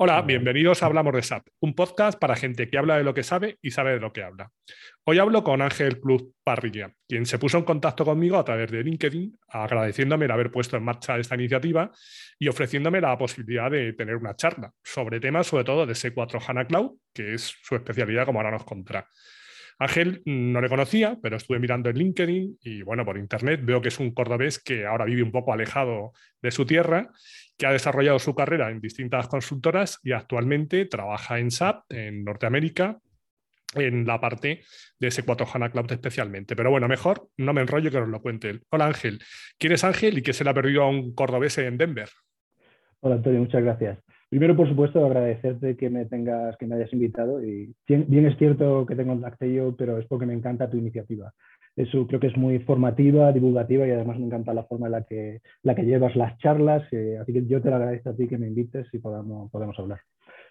Hola, bienvenidos a Hablamos de SAP, un podcast para gente que habla de lo que sabe y sabe de lo que habla. Hoy hablo con Ángel Cruz Parrilla, quien se puso en contacto conmigo a través de LinkedIn, agradeciéndome el haber puesto en marcha esta iniciativa y ofreciéndome la posibilidad de tener una charla sobre temas, sobre todo de C4 HANA Cloud, que es su especialidad, como ahora nos contará. Ángel no le conocía, pero estuve mirando en LinkedIn y bueno, por internet veo que es un cordobés que ahora vive un poco alejado de su tierra, que ha desarrollado su carrera en distintas consultoras y actualmente trabaja en SAP, en Norteamérica, en la parte de S4 HANA Cloud especialmente. Pero bueno, mejor no me enrollo que nos lo cuente él. Hola Ángel, ¿quién es Ángel y qué se le ha perdido a un cordobés en Denver? Hola Antonio, muchas gracias. Primero, por supuesto, agradecerte que me tengas, que me hayas invitado. Y bien es cierto que tengo contacté yo, pero es porque me encanta tu iniciativa. Eso creo que es muy formativa, divulgativa y además me encanta la forma en la que, la que llevas las charlas. Eh, así que yo te lo agradezco a ti que me invites y podamos, podemos hablar.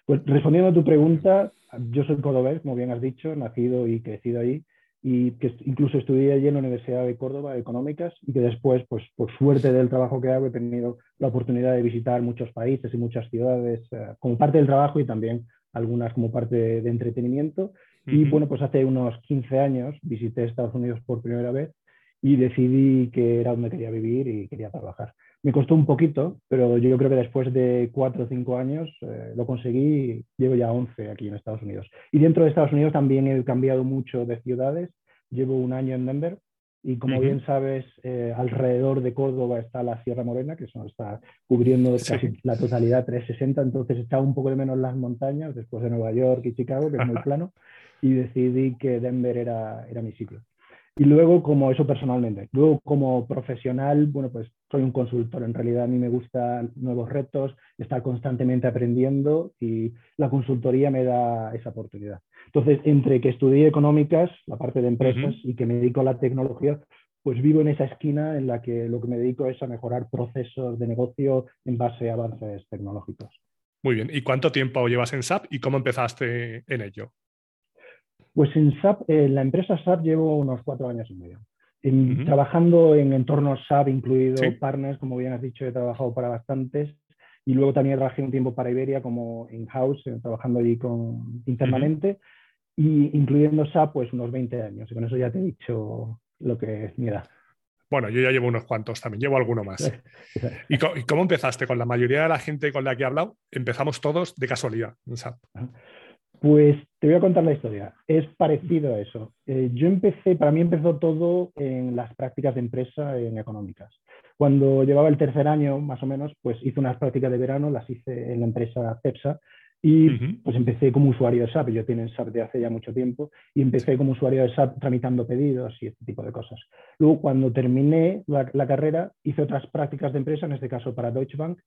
Pues respondiendo a tu pregunta, yo soy cordobés, como bien has dicho, nacido y crecido ahí y que incluso estudié allí en la Universidad de Córdoba Económicas y que después, pues por suerte del trabajo que hago, he tenido la oportunidad de visitar muchos países y muchas ciudades eh, como parte del trabajo y también algunas como parte de, entretenimiento. Y bueno, pues hace unos 15 años visité Estados Unidos por primera vez y decidí que era donde quería vivir y quería trabajar. Me costó un poquito, pero yo creo que después de cuatro o cinco años eh, lo conseguí. Llevo ya 11 aquí en Estados Unidos. Y dentro de Estados Unidos también he cambiado mucho de ciudades. Llevo un año en Denver y como bien sabes, eh, alrededor de Córdoba está la Sierra Morena, que son, está cubriendo casi la totalidad 360, entonces echaba un poco de menos las montañas después de Nueva York y Chicago, que es muy plano, y decidí que Denver era, era mi sitio. Y luego, como eso personalmente. Luego, como profesional, bueno, pues soy un consultor. En realidad, a mí me gustan nuevos retos, estar constantemente aprendiendo y la consultoría me da esa oportunidad. Entonces, entre que estudié económicas, la parte de empresas, y que me dedico a la tecnología, pues vivo en esa esquina en la que lo que me dedico es a mejorar procesos de negocio en base a avances tecnológicos. Muy bien. ¿Y cuánto tiempo llevas en SAP y cómo empezaste en ello? Pues en SAP, en la empresa SAP llevo unos cuatro años y medio. Trabajando en entornos SAP, incluido partners, como bien has dicho, he trabajado para bastantes. Y luego también trabajé un tiempo para Iberia como in-house, eh, trabajando allí con, internamente. Y incluyendo SAP, pues unos 20 años. Y con eso ya te he dicho lo que es mi edad. Bueno, yo ya llevo unos cuantos también, llevo alguno más. ¿Y, cómo empezaste? Con la mayoría de la gente con la que he hablado, empezamos todos de casualidad en SAP. Pues te voy a contar la historia. Es parecido a eso. Eh, yo empecé, para mí empezó todo en las prácticas de empresa en económicas. Cuando llevaba el tercer año, más o menos, pues hice unas prácticas de verano, las hice en la empresa CEPSA y pues empecé como usuario de SAP. Yo tengo SAP de hace ya mucho tiempo y empecé como usuario de SAP tramitando pedidos y este tipo de cosas. Luego, cuando terminé la, la carrera, hice otras prácticas de empresa, en este caso para Deutsche Bank,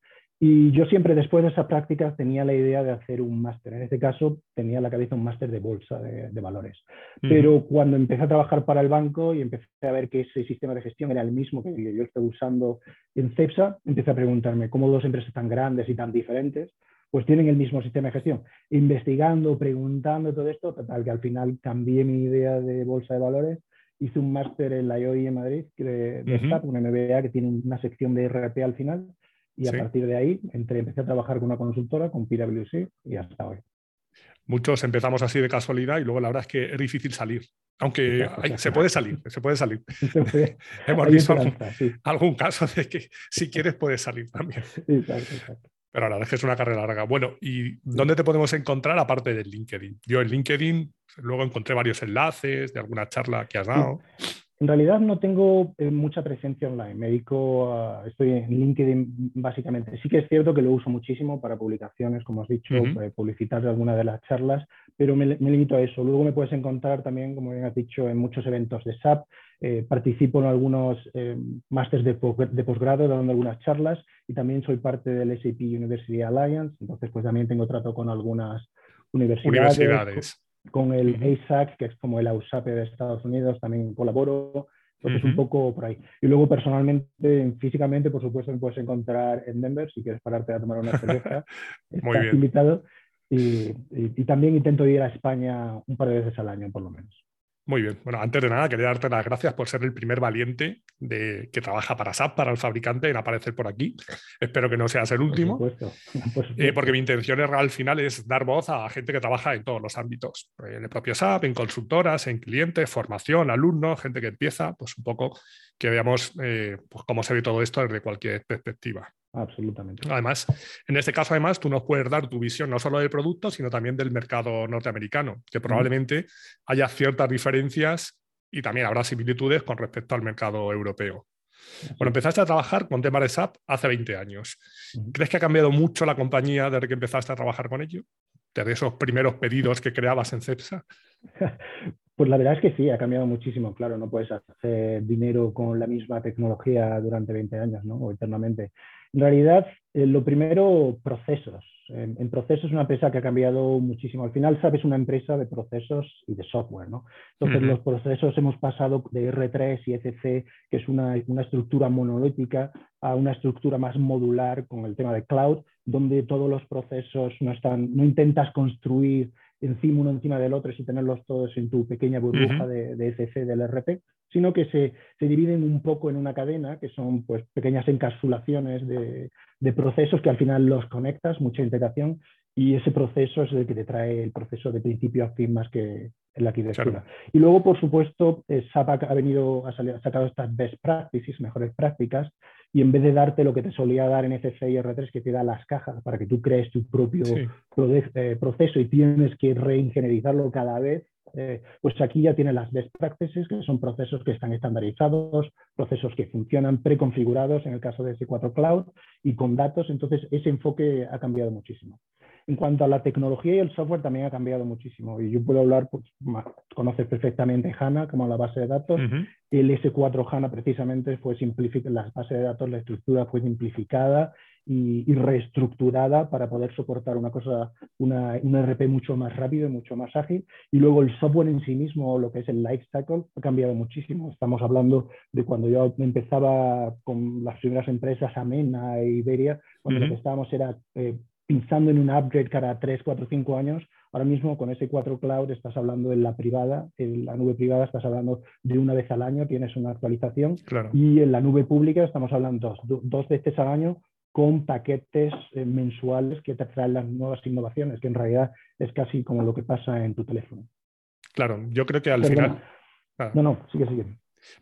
y yo siempre después de esa práctica tenía la idea de hacer un máster. En este caso tenía en la cabeza un máster de bolsa de, valores. Pero cuando empecé a trabajar para el banco y empecé a ver que ese sistema de gestión era el mismo que yo estoy usando en CEPSA, empecé a preguntarme cómo dos empresas tan grandes y tan diferentes pues tienen el mismo sistema de gestión. Investigando, preguntando todo esto, total que al final cambié mi idea de bolsa de valores hice un máster en la IOI en Madrid de, de SAP, una MBA que tiene una sección de RP al final, y a partir de ahí entré, empecé a trabajar con una consultora, con PwC, y hasta hoy. Muchos empezamos así de casualidad y luego la verdad es que es difícil salir. Aunque se puede salir, se puede salir. Hemos visto algún, caso de que si quieres puedes salir también. Pero la verdad es que es una carrera larga. Bueno, ¿y dónde te podemos encontrar aparte del LinkedIn? Yo en LinkedIn luego encontré varios enlaces de alguna charla que has dado. En realidad no tengo eh, mucha presencia online. Me dedico a, estoy en LinkedIn básicamente. Sí que es cierto que lo uso muchísimo para publicaciones, como has dicho, uh publicitar alguna de las charlas, pero me, limito a eso. Luego me puedes encontrar también, como bien has dicho, en muchos eventos de SAP. Eh, participo en algunos eh, másteres de, de, posgrado, dando algunas charlas y también soy parte del SAP University Alliance. Entonces, pues también tengo trato con algunas universidades. universidades con el ASAC, que es como el AUSAP de Estados Unidos, también colaboro. Entonces, un poco por ahí. Y luego, personalmente, físicamente, por supuesto, me puedes encontrar en Denver si quieres pararte a tomar una cerveza. Estás invitado. Y, y, también intento ir a España un par de veces al año, por lo menos. Muy bien. Bueno, antes de nada, quería darte las gracias por ser el primer valiente de, que trabaja para SAP, para el fabricante, en aparecer por aquí. Espero que no seas el último. Eh, porque mi intención al final es dar voz a gente que trabaja en todos los ámbitos, en el propio SAP, en consultoras, en clientes, formación, alumnos, gente que empieza, pues un poco que veamos eh, pues cómo se ve todo esto desde cualquier perspectiva. Absolutamente. Además, en este caso, además, tú nos puedes dar tu visión no solo del producto, sino también del mercado norteamericano, que probablemente haya ciertas diferencias y también habrá similitudes con respecto al mercado europeo. Bueno, empezaste a trabajar con temas de SAP hace 20 años. ¿Crees que ha cambiado mucho la compañía desde que empezaste a trabajar con ello? Desde esos primeros pedidos que creabas en CEPSA. Pues la verdad es que sí, ha cambiado muchísimo. Claro, no puedes hacer dinero con la misma tecnología durante 20 años, ¿no? O eternamente. En realidad, eh, lo primero, procesos. En, procesos es una empresa que ha cambiado muchísimo. Al final, sabes, una empresa de procesos y de software, ¿no? Entonces, los procesos hemos pasado de R3 y ECC, que es una, una estructura monolítica, a una estructura más modular con el tema de cloud, donde todos los procesos no están, no intentas construir encima uno encima del otro y tenerlos todos en tu pequeña burbuja de, de, ECC del RP, sino que se, se, dividen un poco en una cadena, que son pues, pequeñas encapsulaciones de, de, procesos que al final los conectas, mucha integración, y ese proceso es el que te trae el proceso de principio a fin más que en la arquitectura. Y luego, por supuesto, eh, SAP ha venido, ha, salido, ha sacado estas best practices, mejores prácticas, y en vez de darte lo que te solía dar en FC y R3, que te da las cajas para que tú crees tu propio eh, proceso y tienes que reingenierizarlo cada vez, eh, pues aquí ya tiene las best practices, que son procesos que están estandarizados, procesos que funcionan preconfigurados en el caso de S4 Cloud y con datos. Entonces, ese enfoque ha cambiado muchísimo. En cuanto a la tecnología y el software también ha cambiado muchísimo. Y yo puedo hablar, pues, conoces perfectamente HANA como la base de datos. El S4 HANA precisamente fue simplificada, la base de datos, la estructura fue simplificada y, reestructurada para poder soportar una cosa, una, un RP mucho más rápido y mucho más ágil. Y luego el software en sí mismo, lo que es el life cycle, ha cambiado muchísimo. Estamos hablando de cuando yo empezaba con las primeras empresas, Amena e Iberia, cuando lo que estábamos era eh, pensando en un upgrade cada 3, 4, 5 años. Ahora mismo con ese 4 Cloud estás hablando en la privada, en la nube privada estás hablando de una vez al año, tienes una actualización. Y en la nube pública estamos hablando dos, dos veces al año con paquetes eh, mensuales que te traen las nuevas innovaciones, que en realidad es casi como lo que pasa en tu teléfono. Claro, yo creo que al final... No, no, sigue, sigue.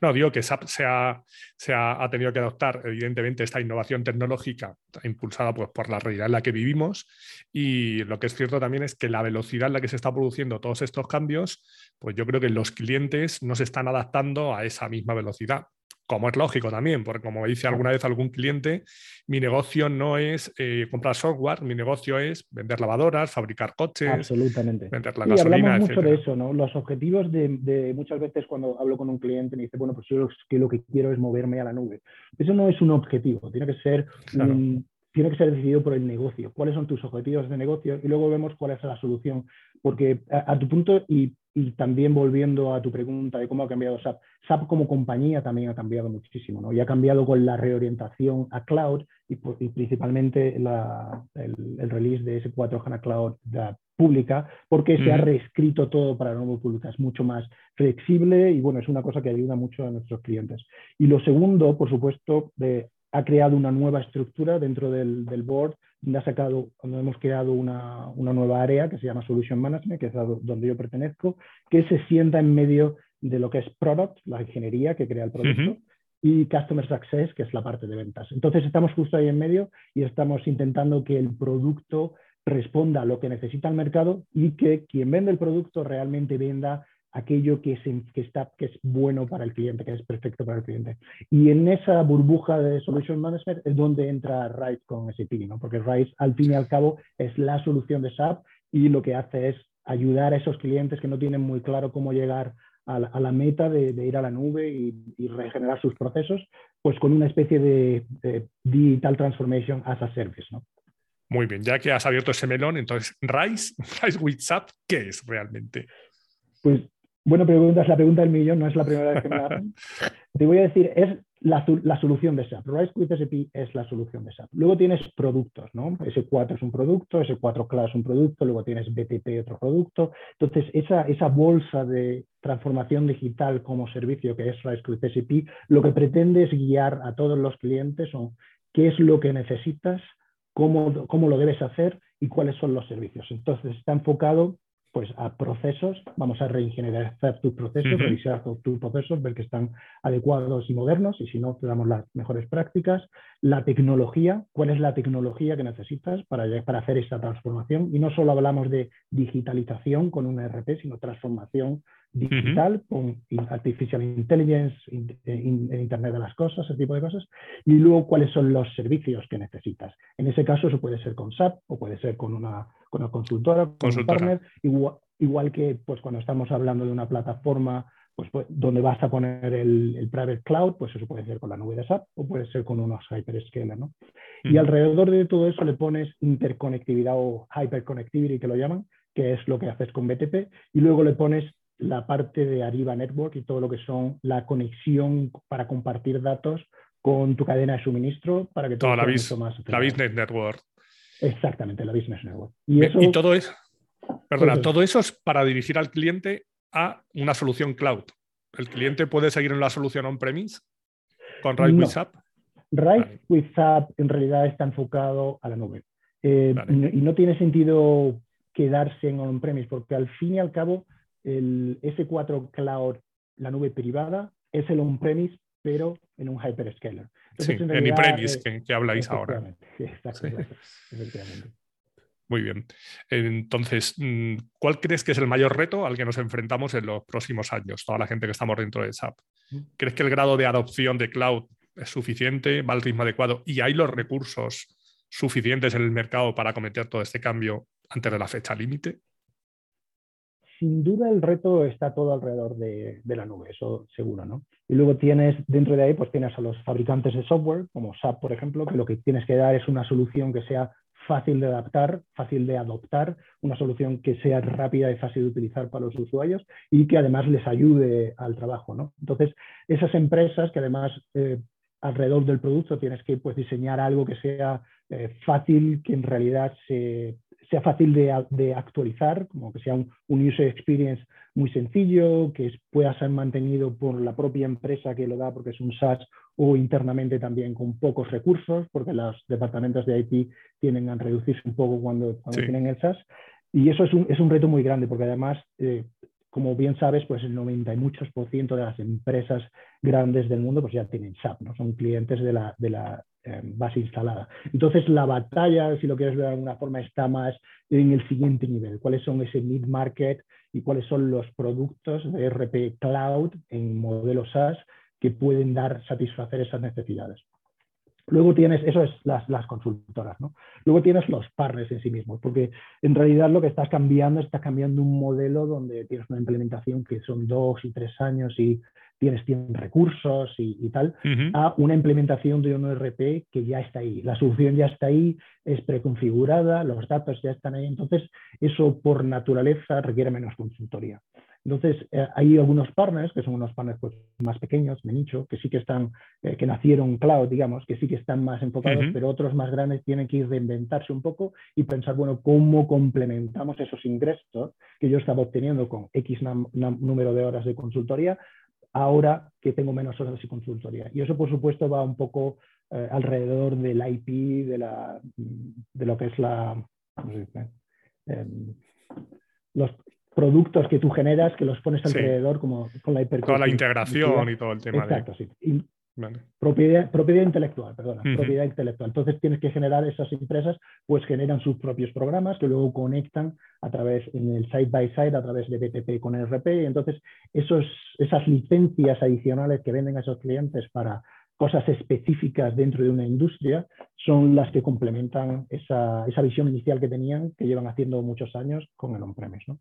No, digo que SAP se ha, se ha, tenido que adoptar, evidentemente, esta innovación tecnológica impulsada pues, por la realidad en la que vivimos. Y lo que es cierto también es que la velocidad en la que se está produciendo todos estos cambios, pues yo creo que los clientes no se están adaptando a esa misma velocidad como es lógico también, porque como dice alguna vez algún cliente, mi negocio no es eh, comprar software, mi negocio es vender lavadoras, fabricar coches, Absolutamente. vender la y hablamos mucho de eso, ¿no? Los objetivos de, muchas veces cuando hablo con un cliente me dice, bueno, pues yo lo que quiero es moverme a la nube. Eso no es un objetivo, tiene que ser tiene que ser decidido por el negocio. ¿Cuáles son tus objetivos de negocio? Y luego vemos cuál es la solución. Porque a, tu punto, y, y, también volviendo a tu pregunta de cómo ha cambiado SAP, SAP como compañía también ha cambiado muchísimo, ¿no? Y ha cambiado con la reorientación a cloud y, principalmente la, el, release de S4 HANA Cloud pública, porque se ha reescrito todo para la nube pública. Es mucho más flexible y bueno, es una cosa que ayuda mucho a nuestros clientes. Y lo segundo, por supuesto, de ha creado una nueva estructura dentro del, del board, donde, ha sacado, donde hemos creado una, una, nueva área que se llama Solution Management, que es donde yo pertenezco, que se sienta en medio de lo que es Product, la ingeniería que crea el producto, y Customer Success, que es la parte de ventas. Entonces estamos justo ahí en medio y estamos intentando que el producto responda a lo que necesita el mercado y que quien vende el producto realmente venda aquello que es, que, está, que es bueno para el cliente, que es perfecto para el cliente. Y en esa burbuja de Solution Management es donde entra RISE con SAP, ¿no? porque RISE al fin y al cabo es la solución de SAP y lo que hace es ayudar a esos clientes que no tienen muy claro cómo llegar a la, meta de, ir a la nube y, regenerar sus procesos, pues con una especie de, Digital Transformation as a Service. ¿no? Muy bien, ya que has abierto ese melón, entonces, RISE, RISE with SAP, ¿qué es realmente? Pues bueno, pregunta, es la pregunta del millón, no es la primera vez que me la hacen. Te voy a decir, es, la, solución de SAP. Rise with SAP es la solución de SAP. Luego tienes productos, ¿no? S4 es un producto, S4 Cloud es un producto, luego tienes BTP otro producto. Entonces, esa, esa bolsa de transformación digital como servicio que es Rise with SAP, lo que pretende es guiar a todos los clientes son qué es lo que necesitas, cómo, cómo lo debes hacer y cuáles son los servicios. Entonces, está enfocado pues a procesos, vamos a reingenierizar tus procesos, revisar tus procesos, ver que están adecuados y modernos y si no, te damos las mejores prácticas. La tecnología, cuál es la tecnología que necesitas para, para hacer esta transformación. Y no solo hablamos de digitalización con un ERP, sino transformación digital con artificial intelligence, eh, Internet de las cosas, ese tipo de cosas, y luego cuáles son los servicios que necesitas. En ese caso, eso puede ser con SAP o puede ser con una, con una consultora, con un partner, igual, que pues, cuando estamos hablando de una plataforma pues, pues donde vas a poner el, private cloud, pues eso puede ser con la nube de SAP o puede ser con unos hyperscaler, ¿no? Y alrededor de todo eso le pones interconectividad o hyperconnectivity que lo llaman, que es lo que haces con BTP, y luego le pones la parte de Arriba Network y todo lo que son la conexión para compartir datos con tu cadena de suministro para que todo la, más la Business Network. Exactamente, la Business Network. Y, todo es, perdona, todo eso es para dirigir al cliente a una solución cloud. ¿El cliente puede seguir en la solución on-premise con Rise with SAP? Rise with SAP en realidad está enfocado a la nube. Eh, y no tiene sentido quedarse en on-premise porque al fin y al cabo el S4 Cloud, la nube privada, es el on-premise, pero en un hyperscaler. sí, en, on-premise eh, que, habláis ahora. Sí, exactamente. Muy bien. Entonces, mm, ¿cuál crees que es el mayor reto al que nos enfrentamos en los próximos años, toda la gente que estamos dentro de SAP? Mm. ¿Crees que el grado de adopción de cloud es suficiente, va al ritmo adecuado y hay los recursos suficientes en el mercado para cometer todo este cambio antes de la fecha límite? Sin duda el reto está todo alrededor de, la nube, eso seguro, ¿no? Y luego tienes, dentro de ahí, pues tienes a los fabricantes de software, como SAP, por ejemplo, que lo que tienes que dar es una solución que sea fácil de adaptar, fácil de adoptar, una solución que sea rápida y fácil de utilizar para los usuarios y que además les ayude al trabajo, ¿no? Entonces, esas empresas que además eh, alrededor del producto tienes que pues, diseñar algo que sea eh, fácil, que en realidad se sea fácil de, actualizar, como que sea un, user experience muy sencillo, que pueda ser mantenido por la propia empresa que lo da porque es un SaaS o internamente también con pocos recursos, porque los departamentos de IT tienden a reducirse un poco cuando, tienen el SaaS. Y eso es un, es un, reto muy grande, porque además, eh, como bien sabes, pues el 90 y muchos por ciento de las empresas grandes del mundo pues ya tienen SAP, ¿no? son clientes de la, de la eh, base instalada. Entonces la batalla, si lo quieres ver de alguna forma, está más en el siguiente nivel. ¿Cuáles son ese mid-market y cuáles son los productos de RP Cloud en modelo SaaS que pueden dar, satisfacer esas necesidades? Luego tienes, eso es las, las, consultoras, ¿no? Luego tienes los partners en sí mismos, porque en realidad lo que estás cambiando, estás cambiando un modelo donde tienes una implementación que son dos y tres años y tienes, recursos y, tal, a una implementación de un ERP que ya está ahí. La solución ya está ahí, es preconfigurada, los datos ya están ahí. Entonces, eso por naturaleza requiere menos consultoría. Entonces, eh, hay algunos partners, que son unos partners pues, más pequeños, de nicho, que sí que están, eh, que nacieron cloud, digamos, que sí que están más enfocados, pero otros más grandes tienen que reinventarse un poco y pensar, bueno, ¿cómo complementamos esos ingresos que yo estaba obteniendo con X número de horas de consultoría ahora que tengo menos horas de consultoría. Y eso, por supuesto, va un poco eh, alrededor del IP, de, la, de lo que es la... Em, los productos que tú generas, que los pones alrededor como con la Con la integración y todo el tema. Exacto, sí. Propiedad, propiedad intelectual, perdona, propiedad intelectual. Entonces tienes que generar esas empresas, pues generan sus propios programas que luego conectan a través, en el side by side, a través de BTP con RP. Y entonces esos, esas licencias adicionales que venden a esos clientes para cosas específicas dentro de una industria son las que complementan esa, esa visión inicial que tenían, que llevan haciendo muchos años con el on-premise. ¿no?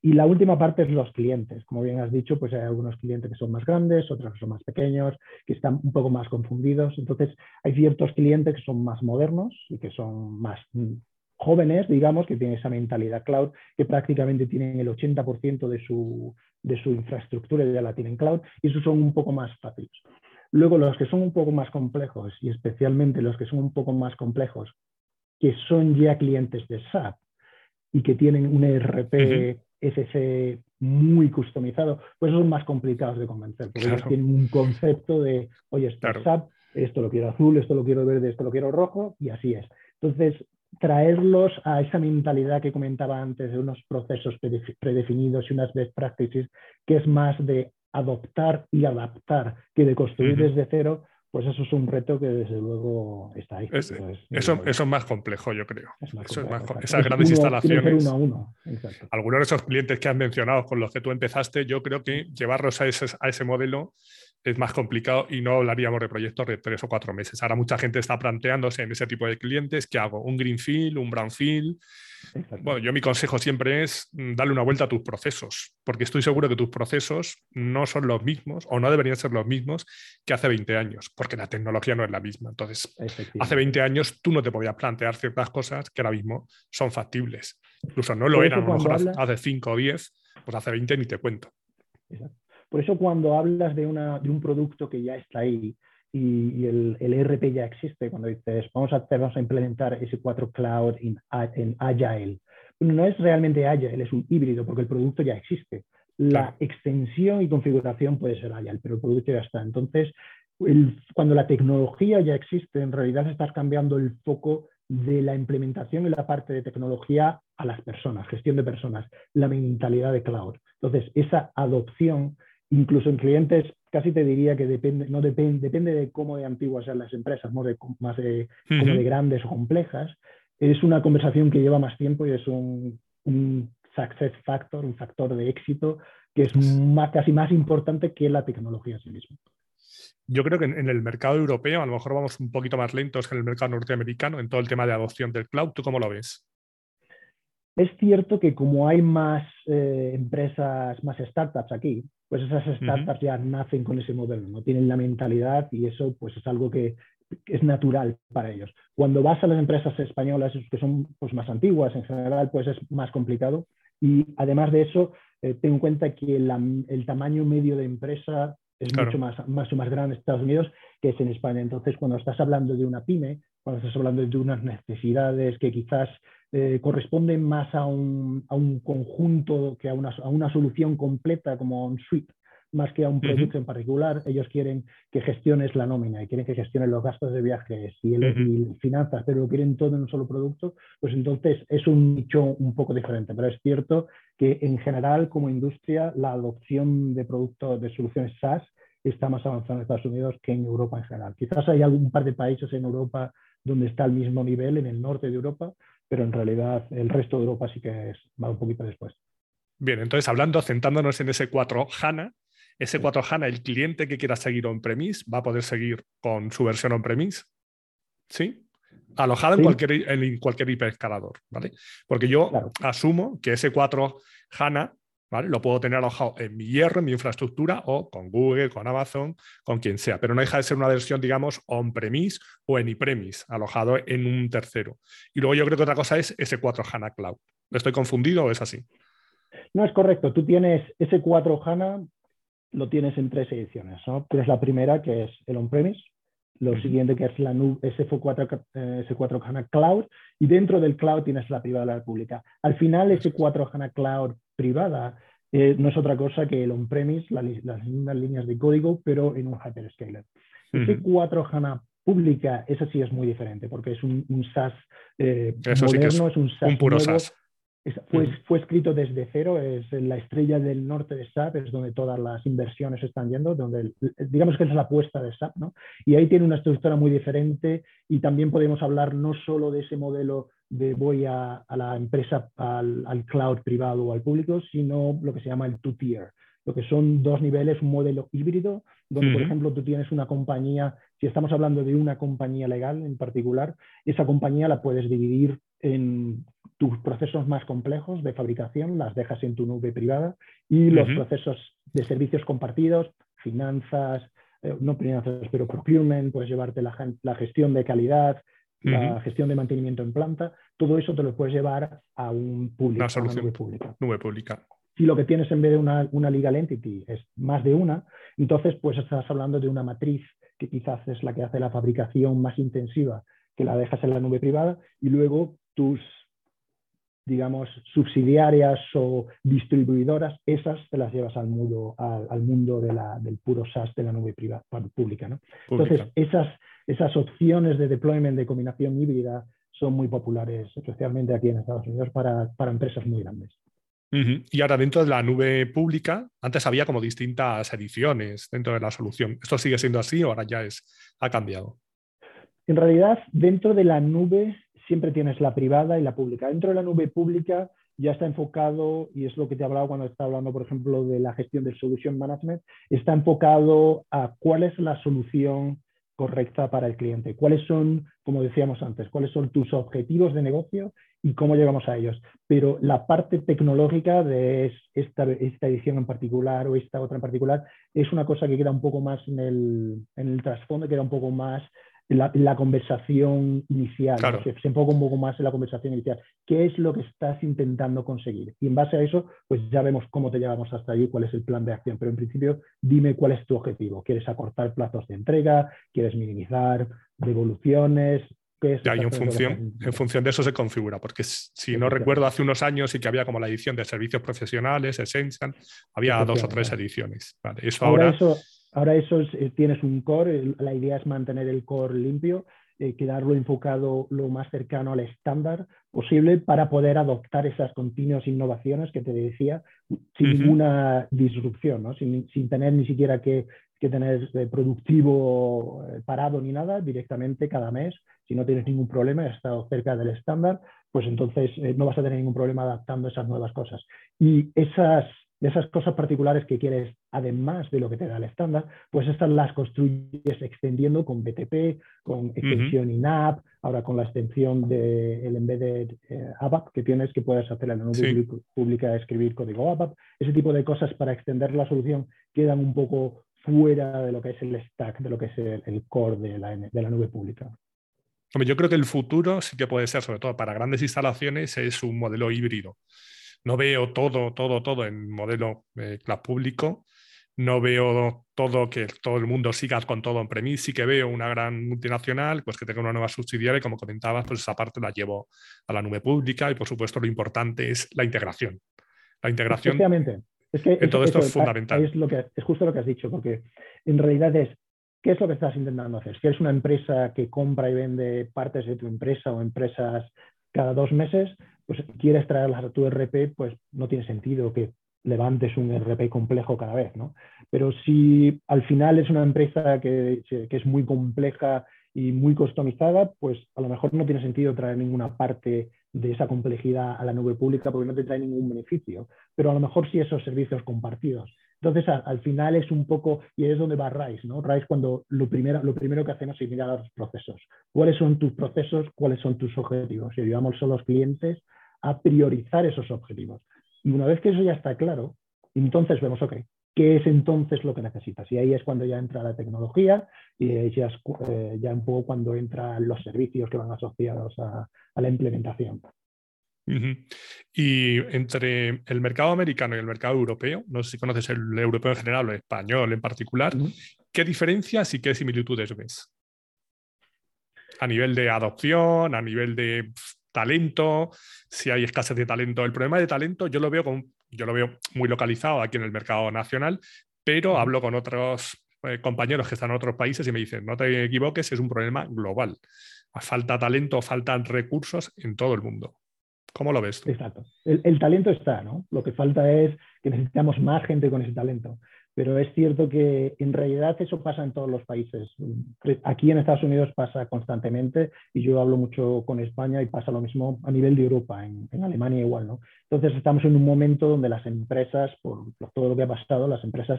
Y la última parte es los clientes. Como bien has dicho, pues hay algunos clientes que son más grandes, otros que son más pequeños, que están un poco más confundidos. Entonces, hay ciertos clientes que son más modernos y que son más mm, jóvenes, digamos, que tienen esa mentalidad cloud, que prácticamente tienen el 80% de su, de su infraestructura ya la tienen cloud, y esos son un poco más fáciles. Luego, los que son un poco más complejos, y especialmente los que son un poco más complejos, que son ya clientes de SAP y que tienen un ERP SC muy customizado, pues son más complicados de convencer, porque ellos tienen un concepto de, oye, esto es SAP, esto lo quiero azul, esto lo quiero verde, esto lo quiero rojo, y así es. Entonces, traerlos a esa mentalidad que comentaba antes de unos procesos predefinidos y unas best practices, que es más de adoptar y adaptar que de construir desde cero, pues eso es un reto que desde luego está ahí. eso, es más complejo, yo creo. esas grandes instalaciones. algunos de esos clientes que has mencionado con los que tú empezaste, yo creo que llevarlos a ese, a ese modelo es más complicado y no hablaríamos de proyectos de tres o cuatro meses. Ahora mucha gente está planteándose en ese tipo de clientes, ¿qué hago? ¿Un greenfield? ¿Un brownfield? Bueno, yo mi consejo siempre es mm, darle una vuelta a tus procesos, porque estoy seguro que tus procesos no son los mismos o no deberían ser los mismos que hace 20 años, porque la tecnología no es la misma. Entonces, hace 20 años tú no te podías plantear ciertas cosas que ahora mismo son factibles. Incluso no lo eran, a lo mejor hace 5 o 10, pues hace 20 ni te cuento. Por eso cuando hablas de, una, de un producto que ya está ahí y, el, el, ERP ya existe, cuando dices vamos a, hacer, vamos a implementar S4 Cloud en, en Agile, no es realmente Agile, es un híbrido porque el producto ya existe. La extensión y configuración puede ser Agile, pero el producto ya está. Entonces, cuando la tecnología ya existe, en realidad estás cambiando el foco de la implementación y la parte de tecnología a las personas, gestión de personas, la mentalidad de cloud. Entonces, esa adopción incluso en clientes casi te diría que depende, no depende, depende de cómo de antiguas sean las empresas, más de, más de, de grandes o complejas. Es una conversación que lleva más tiempo y es un, success factor, un factor de éxito que es más, casi más importante que la tecnología en sí misma. Yo creo que en el mercado europeo a lo mejor vamos un poquito más lentos que en el mercado norteamericano en todo el tema de adopción del cloud. ¿Tú cómo lo ves? Es cierto que como hay más eh, empresas, más startups aquí, pues esas startups ya nacen con ese modelo, no tienen la mentalidad y eso pues es algo que, es natural para ellos. Cuando vas a las empresas españolas que son pues, más antiguas en general, pues es más complicado y además de eso, eh, tengo en cuenta que el tamaño medio de empresa es mucho más, más, más grande en Estados Unidos que es en España. Entonces, cuando estás hablando de una pyme, cuando estás hablando de unas necesidades que quizás eh, corresponden más a un, a un, conjunto que a una, a una, solución completa como un suite, más que a un producto en particular. Ellos quieren que gestiones la nómina y quieren que gestiones los gastos de viajes y, el, finanzas, pero lo quieren todo en un solo producto, pues entonces es un nicho un poco diferente. Pero es cierto que en general, como industria, la adopción de productos, de soluciones SaaS, está más avanzada en Estados Unidos que en Europa en general. Quizás hay algún par de países en Europa donde está al mismo nivel, en el norte de Europa, pero en realidad el resto de Europa sí que es, va un poquito después. Bien, entonces hablando, centrándonos en ese 4 HANA, ese 4 HANA, el cliente que quiera seguir on-premise va a poder seguir con su versión on-premise, ¿sí? Alojada En, cualquier, en cualquier hiperescalador, ¿vale? Porque yo asumo que ese 4 HANA lo puedo tener alojado en mi hierro, en mi infraestructura o con Google, con Amazon, con quien sea, pero no deja de ser una versión, digamos, on-premise o en e-premise, alojado en un tercero. Y luego yo creo que otra cosa es S4 HANA Cloud. ¿Estoy confundido o es así? No, es correcto. Tú tienes S4 HANA, lo tienes en tres ediciones. ¿no? Tienes la primera, que es el on-premise, lo siguiente que es la nube S4, S4 HANA Cloud y dentro del cloud tienes la privada y la pública. Al final S4 HANA Cloud privada eh, no es otra cosa que el on-premise, las mismas líneas de código, pero en un hyperscaler. S4 HANA pública, esa sí es muy diferente porque es un, SaaS eh, moderno, es, un SaaS puro SaaS fue, escrito desde cero, es la estrella del norte de SAP, es donde todas las inversiones están yendo, donde digamos que es la apuesta de SAP, ¿no? Y ahí tiene una estructura muy diferente y también podemos hablar no solo de ese modelo de voy a, la empresa, al, cloud privado o al público, sino lo que se llama el two-tier, lo que son dos niveles, un modelo híbrido, donde, por ejemplo, tú tienes una compañía, si estamos hablando de una compañía legal en particular, esa compañía la puedes dividir en tus procesos más complejos de fabricación las dejas en tu nube privada y los procesos de servicios compartidos, finanzas, eh, no finanzas, pero procurement, puedes llevarte la, gestión de calidad, la gestión de mantenimiento en planta, todo eso te lo puedes llevar a un público, una, solución, nube pública. Nube pública. Si lo que tienes en vez de una, una legal entity es más de una, entonces pues estás hablando de una matriz que quizás es la que hace la fabricación más intensiva, que la dejas en la nube privada, y luego tus digamos, subsidiarias o distribuidoras, esas te las llevas al mundo, al, mundo de la, del puro SaaS de la nube privada, pública. ¿no? Entonces, esas, esas opciones de deployment de combinación híbrida son muy populares, especialmente aquí en Estados Unidos, para, para empresas muy grandes. Y ahora dentro de la nube pública, antes había como distintas ediciones dentro de la solución. ¿Esto sigue siendo así o ahora ya es, ha cambiado? En realidad, dentro de la nube siempre tienes la privada y la pública. Dentro de la nube pública ya está enfocado, y es lo que te he hablado cuando estaba hablando, por ejemplo, de la gestión del solution management, está enfocado a cuál es la solución correcta para el cliente, cuáles son, como decíamos antes, cuáles son tus objetivos de negocio y cómo llegamos a ellos. Pero la parte tecnológica de esta, edición en particular o esta otra en particular es una cosa que queda un poco más en el, en el trasfondo, queda un poco más la, conversación inicial, se, enfoca un poco más en la conversación inicial. ¿Qué es lo que estás intentando conseguir? Y en base a eso, pues ya vemos cómo te llevamos hasta allí, cuál es el plan de acción. Pero en principio, dime cuál es tu objetivo. ¿Quieres acortar plazos de entrega? ¿Quieres minimizar devoluciones? ¿Qué en, función, en función de eso se configura, porque si no recuerdo, hace unos años sí que había como la edición de servicios profesionales, Essential, había dos o tres ediciones. eso ahora Ahora eso eh, tienes un core, la idea es mantener el core limpio, eh, quedarlo enfocado lo más cercano al estándar posible para poder adoptar esas continuas innovaciones que te decía sin ninguna disrupción, ¿no? sin, sin, tener ni siquiera que, que tener eh, productivo parado ni nada, directamente cada mes, si no tienes ningún problema, has estado cerca del estándar, pues entonces no vas a tener ningún problema adaptando esas nuevas cosas. Y esas de esas cosas particulares que quieres, además de lo que te da el estándar, pues estas las construyes extendiendo con BTP, con extensión INAP, ahora con la extensión del embedded eh, ABAP que tienes, que puedes hacer en la nube pública, escribir código ABAP. Ese tipo de cosas para extender la solución quedan un poco fuera de lo que es el stack, de lo que es el, core de la, de la nube pública. Yo creo que el futuro sí que puede ser, sobre todo para grandes instalaciones, es un modelo híbrido no veo todo, todo, todo en modelo eh, cloud público. No veo todo que todo el mundo siga con todo en premis. Sí que veo una gran multinacional pues que tenga una nueva subsidiaria y como comentabas, pues esa parte la llevo a la nube pública y por supuesto lo importante es la integración. La integración es que en todo esto es fundamental. Es, lo que, es justo lo que has dicho, porque en realidad es ¿Qué es lo que estás intentando hacer? Si eres una empresa que compra y vende partes de tu empresa o empresas cada dos meses, pues quieres traerlas a tu RP, pues no tiene sentido que levantes un RP complejo cada vez, ¿no? Pero si al final es una empresa que, es muy compleja y muy customizada, pues a lo mejor no tiene sentido traer ninguna parte de esa complejidad a la nube pública porque no te trae ningún beneficio. Pero a lo mejor sí esos servicios compartidos. Entonces, al final es un poco, y es donde va RISE, ¿no? RISE cuando lo primero, lo primero que hacemos es mirar los procesos. ¿Cuáles son tus procesos? ¿Cuáles son tus objetivos? Y ayudamos a los clientes a priorizar esos objetivos. Y una vez que eso ya está claro, entonces vemos, ok, ¿qué es entonces lo que necesitas? Y ahí es cuando ya entra la tecnología y ya, es, eh, ya un poco cuando entran los servicios que van asociados a, la implementación. Y entre el mercado americano y el mercado europeo, no sé si conoces el europeo en general o el español en particular, ¿qué diferencias y qué similitudes ves? A nivel de adopción, a nivel de talento, si hay escasez de talento. El problema de talento yo lo veo, con, yo lo veo muy localizado aquí en el mercado nacional, pero hablo con otros eh, compañeros que están en otros países y me dicen, no te equivoques, es un problema global. Falta talento, faltan recursos en todo el mundo. ¿Cómo lo ves tú? Exacto. El, el, talento está, ¿no? Lo que falta es que necesitamos más gente con ese talento pero es cierto que en realidad eso pasa en todos los países. Aquí en Estados Unidos pasa constantemente y yo hablo mucho con España y pasa lo mismo a nivel de Europa, en, Alemania igual, ¿no? Entonces estamos en un momento donde las empresas, por todo lo que ha pasado, las empresas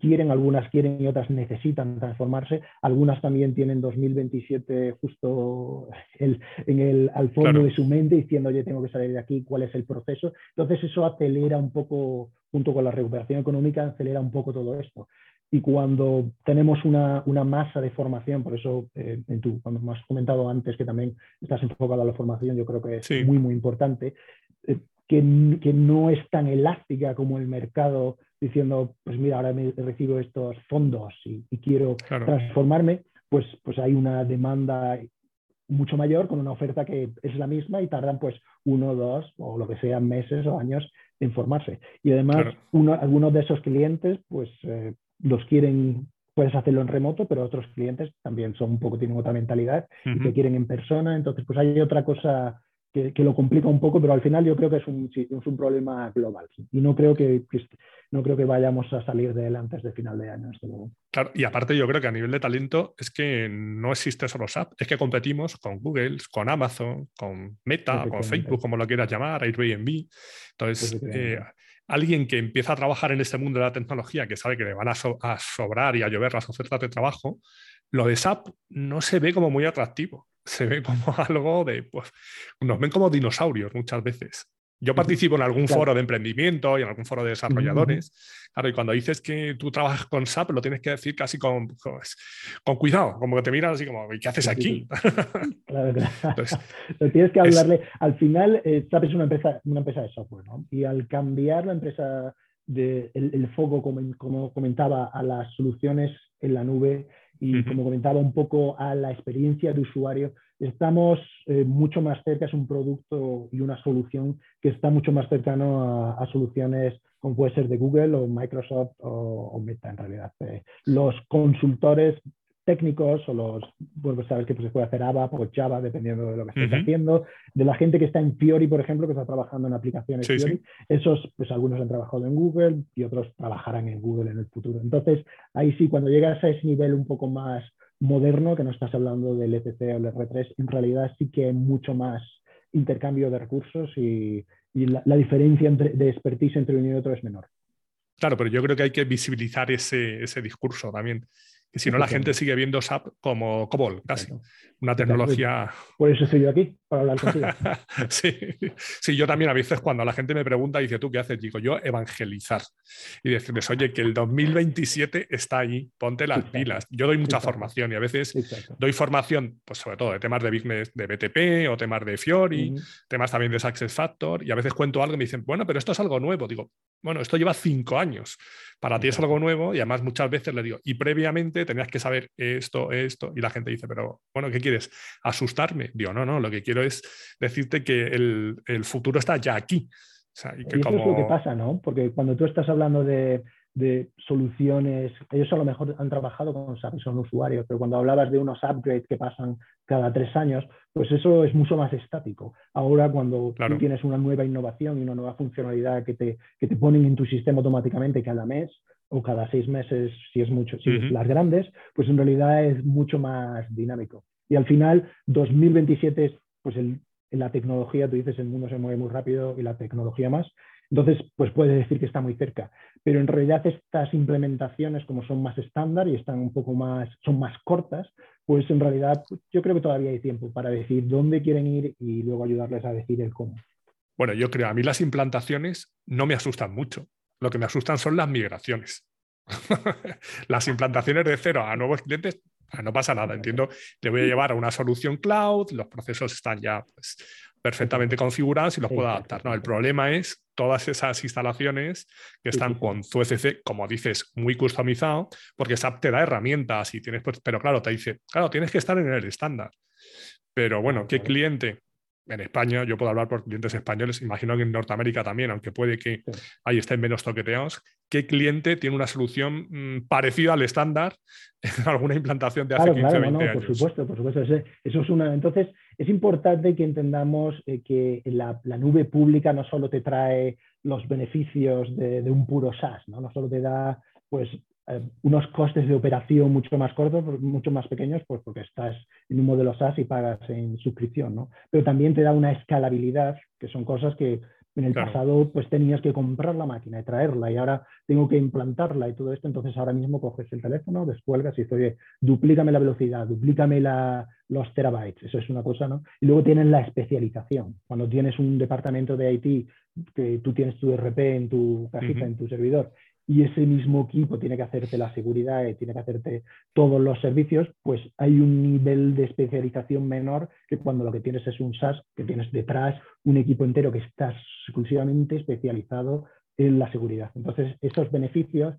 quieren, algunas quieren y otras necesitan transformarse. Algunas también tienen 2027 justo el, en el, al fondo de su mente diciendo, oye, tengo que salir de aquí, ¿cuál es el proceso? Entonces eso acelera un poco, junto con la recuperación económica, acelera un poco todo esto. Y cuando tenemos una, una masa de formación, por eso eh, en tu, cuando me has comentado antes que también estás enfocado a la formación, yo creo que es muy, muy importante eh, que, no es tan elástica como el mercado diciendo, pues mira, ahora me recibo estos fondos y, quiero transformarme, pues, pues hay una demanda mucho mayor con una oferta que es la misma y tardan pues uno, dos o lo que sea meses o años en formarse. Y además algunos de esos clientes pues eh, los quieren, puedes hacerlo en remoto, pero otros clientes también son un poco, tienen otra mentalidad y te quieren en persona. Entonces pues hay otra cosa que, lo complica un poco, pero al final yo creo que es un, es un problema global. Y no creo que, no creo que vayamos a salir de él antes de final de año, Claro, y aparte yo creo que a nivel de talento es que no existe solo SAP, es que competimos con Google, con Amazon, con Meta, con Facebook, como lo quieras llamar, Airbnb. Entonces, eh, alguien que empieza a trabajar en este mundo de la tecnología, que sabe que le van a, a sobrar y a llover las ofertas de trabajo, lo de SAP no se ve como muy atractivo se ve como algo de, pues, nos ven como dinosaurios muchas veces. Yo participo en algún foro de emprendimiento y en algún foro de desarrolladores. Claro, y cuando dices que tú trabajas con SAP, lo tienes que decir casi con, con, cuidado, como que te miran así como, ¿qué haces aquí? Claro, claro. tienes que hablarle. Al final, eh, SAP es una empresa, una empresa de software, ¿no? Y al cambiar la empresa de, el, foco, como, como, comentaba, a las soluciones en la nube, y como comentaba un poco a la experiencia de usuario, estamos eh, mucho más cerca, es un producto y una solución que está mucho más cercano a, soluciones como puede ser de Google o Microsoft o, Meta en realidad. Eh, los consultores técnicos o los, bueno, pues sabes que pues, se puede hacer ABAP o Java dependiendo de lo que estés haciendo, de la gente que está en Fiori, por ejemplo, que está trabajando en aplicaciones Fiori, esos, pues algunos han trabajado en Google y otros trabajarán en Google en el futuro. Entonces, ahí sí, cuando llegas a ese nivel un poco más moderno, que no estás hablando del ETC o el R3, en realidad sí que hay mucho más intercambio de recursos y, la, diferencia entre, de expertise entre uno y otro es menor. Claro, pero yo creo que hay que visibilizar ese, ese discurso también que si no la gente sigue viendo SAP como COBOL, casi. Una tecnología... Por eso estoy yo aquí, para hablar contigo. sí. sí, yo también a veces cuando la gente me pregunta, dice, ¿tú qué haces? Digo, yo evangelizar. Y decirles, oye, que el 2027 está ahí, ponte las pilas. Yo doy mucha formación y a veces doy formación, pues sobre todo de temas de business de BTP o temas de Fiori, temas también de Success Factor, y a veces cuento algo y me dicen, bueno, pero esto es algo nuevo. Digo, bueno, esto lleva cinco años. Para ti es algo nuevo y además muchas veces le digo, y previamente tenías que saber esto, esto, y la gente dice, pero bueno, ¿qué quieres? ¿Asustarme? Digo, no, no, lo que quiero es decirte que el, futuro está ya aquí. y, eso es lo que pasa, ¿no? Porque cuando tú estás hablando de, de soluciones, ellos a lo mejor han trabajado con SAP y son usuarios, pero cuando hablabas de unos upgrades que pasan cada tres años, pues eso es mucho más estático. Ahora cuando tú tienes una nueva innovación y una nueva funcionalidad que te, que te ponen en tu sistema automáticamente cada mes o cada seis meses, si es mucho, si es las grandes, pues en realidad es mucho más dinámico. Y al final, 2027 es, pues la tecnología, tú dices, el mundo se mueve muy rápido y la tecnología más, entonces, pues puede decir que está muy cerca. Pero en realidad estas implementaciones, como son más estándar y están un poco más, son más cortas, pues en realidad yo creo que todavía hay tiempo para decir dónde quieren ir y luego ayudarles a decir el cómo. Bueno, yo creo, a mí las implantaciones no me asustan mucho. Lo que me asustan son las migraciones. las implantaciones de cero a nuevos clientes, no pasa nada. Entiendo, le voy a llevar a una solución cloud, los procesos están ya pues, perfectamente configurados y los puedo adaptar. No, el problema es todas esas instalaciones que están con tu ECC, como dices, muy customizado, porque SAP te da herramientas y tienes, pues, pero claro, te dice, claro, tienes que estar en el estándar. Pero bueno, ¿qué cliente? En España, yo puedo hablar por clientes españoles, imagino que en Norteamérica también, aunque puede que ahí estén menos toqueteados. ¿Qué cliente tiene una solución mm, parecida al estándar en alguna implantación de hace 15 o 20 años? Por supuesto, por supuesto. Eso es una. Entonces, es importante que entendamos eh, que la, nube pública no solo te trae los beneficios de, un puro SaaS, ¿no? no solo te da pues, eh, unos costes de operación mucho más cortos, mucho más pequeños, pues porque estás en un modelo SaaS y pagas en suscripción, ¿no? pero también te da una escalabilidad, que son cosas que en el pasado pues tenías que comprar la máquina y traerla y ahora tengo que implantarla y todo esto, entonces ahora mismo coges el teléfono, descuelgas y dices, oye, duplícame la velocidad, duplícame la, los terabytes, eso es una cosa, ¿no? Y luego tienen la especialización. Cuando tienes un departamento de IT, que tú tienes tu RP en tu cajita, en tu servidor, y ese mismo equipo tiene que hacerte la seguridad y tiene que hacerte todos los servicios, pues hay un nivel de especialización menor que cuando lo que tienes es un SaaS, que tienes detrás un equipo entero que está exclusivamente especializado en la seguridad. Entonces, esos beneficios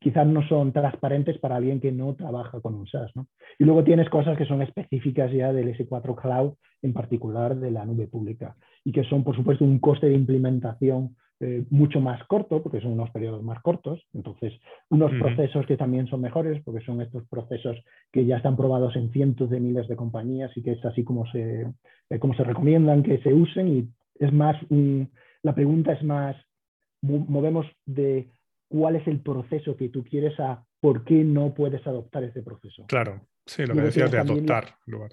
quizás no son transparentes para alguien que no trabaja con un SaaS. Y luego tienes cosas que son específicas ya del S4 Cloud, en particular de la nube pública, y que son, por supuesto, un coste de implementación eh, mucho más corto, porque son unos periodos más cortos. Entonces, unos procesos que también son mejores, porque son estos procesos que ya están probados en cientos de miles de compañías y que es así como se, eh, como se recomiendan que se usen. Y es más, la pregunta es más, movemos de cuál es el proceso que tú quieres a por qué no puedes adoptar ese proceso. Claro, sí, lo que decías de adoptar, luego,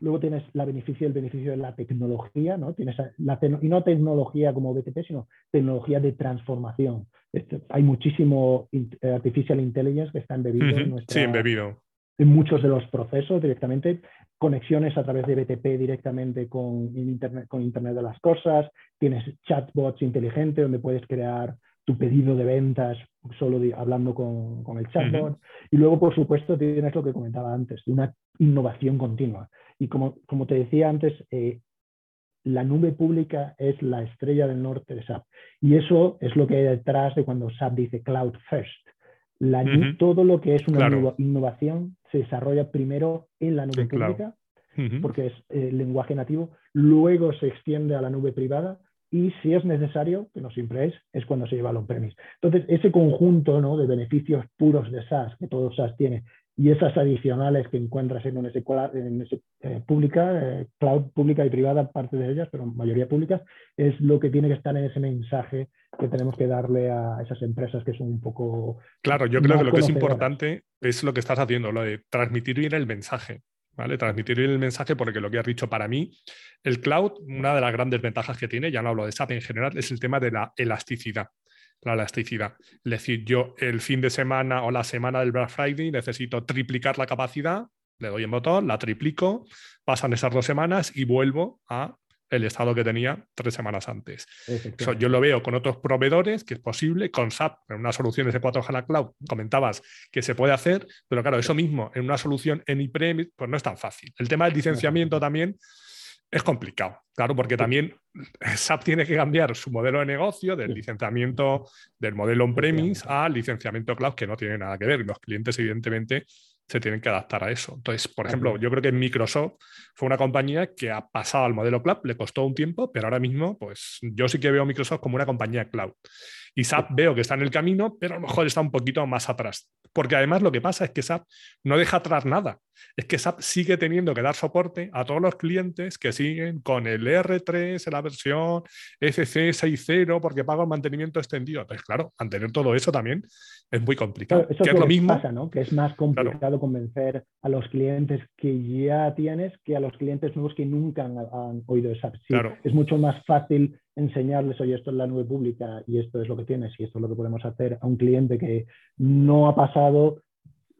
luego tienes la beneficio, el beneficio de la tecnología, ¿no? Tienes la y no tecnología como BTP, sino tecnología de transformación. hay muchísimo artificial intelligence que está embebido en nuestra, sí, embebido. en muchos de los procesos directamente, conexiones a través de BTP directamente con internet, con Internet de las Cosas, tienes chatbots inteligentes donde puedes crear tu pedido de ventas solo hablando con, el chatbot. Y luego, por supuesto, tienes lo que comentaba antes, de una innovación continua. Y como, como te decía antes, eh, la nube pública es la estrella del norte de SAP. Y eso es lo que hay detrás de cuando SAP dice cloud first. La, Todo lo que es una innovación se desarrolla primero en la nube pública, porque es el eh, lenguaje nativo, luego se extiende a la nube privada y si es necesario, que no siempre es, es cuando se lleva al on-premise. Entonces, ese conjunto ¿no? de beneficios puros de SaaS que todo SaaS tiene y esas adicionales que encuentras en, un en ese, eh, pública, eh, cloud pública y privada, parte de ellas, pero mayoría pública, es lo que tiene que estar en ese mensaje que tenemos que darle a esas empresas que son un poco... Claro, yo creo que lo que es importante es lo que estás haciendo, lo de transmitir bien el mensaje. Transmitir el mensaje, porque lo que has dicho para mí, el cloud, una de las grandes ventajas que tiene, ya no hablo de SAP en general, es el tema de la elasticidad. La elasticidad. Es decir, yo el fin de semana o la semana del Black Friday necesito triplicar la capacidad, le doy en botón, la triplico, pasan esas dos semanas y vuelvo a el estado que tenía tres semanas antes. yo lo veo con otros proveedores, que es posible, con SAP, en una solución S4 HANA Cloud, comentabas que se puede hacer, pero claro, eso mismo en una solución en IPREM, pues no es tan fácil. El tema del licenciamiento también es complicado, claro, porque también SAP tiene que cambiar su modelo de negocio del licenciamiento del modelo on-premise al licenciamiento cloud, que no tiene nada que ver. Los clientes, evidentemente, se tienen que adaptar a eso. Entonces, por ejemplo, yo creo que Microsoft fue una compañía que ha pasado al modelo cloud, le costó un tiempo, pero ahora mismo, pues yo sí que veo a Microsoft como una compañía cloud. Y SAP veo que está en el camino, pero a lo mejor está un poquito más atrás. Porque además lo que pasa es que SAP no deja atrás nada. Es que SAP sigue teniendo que dar soporte a todos los clientes que siguen con el R3 en la versión FC 6.0 porque pagan mantenimiento extendido. Entonces, claro, mantener todo eso también es muy complicado. eso es lo mismo. Pasa, ¿no? Que es más complicado convencer a los clientes que ya tienes que a los clientes nuevos que nunca han, oído SAP. Es mucho más fácil enseñarles, oye, esto es la nube pública y esto es lo que tienes y esto es lo que podemos hacer a un cliente que no ha pasado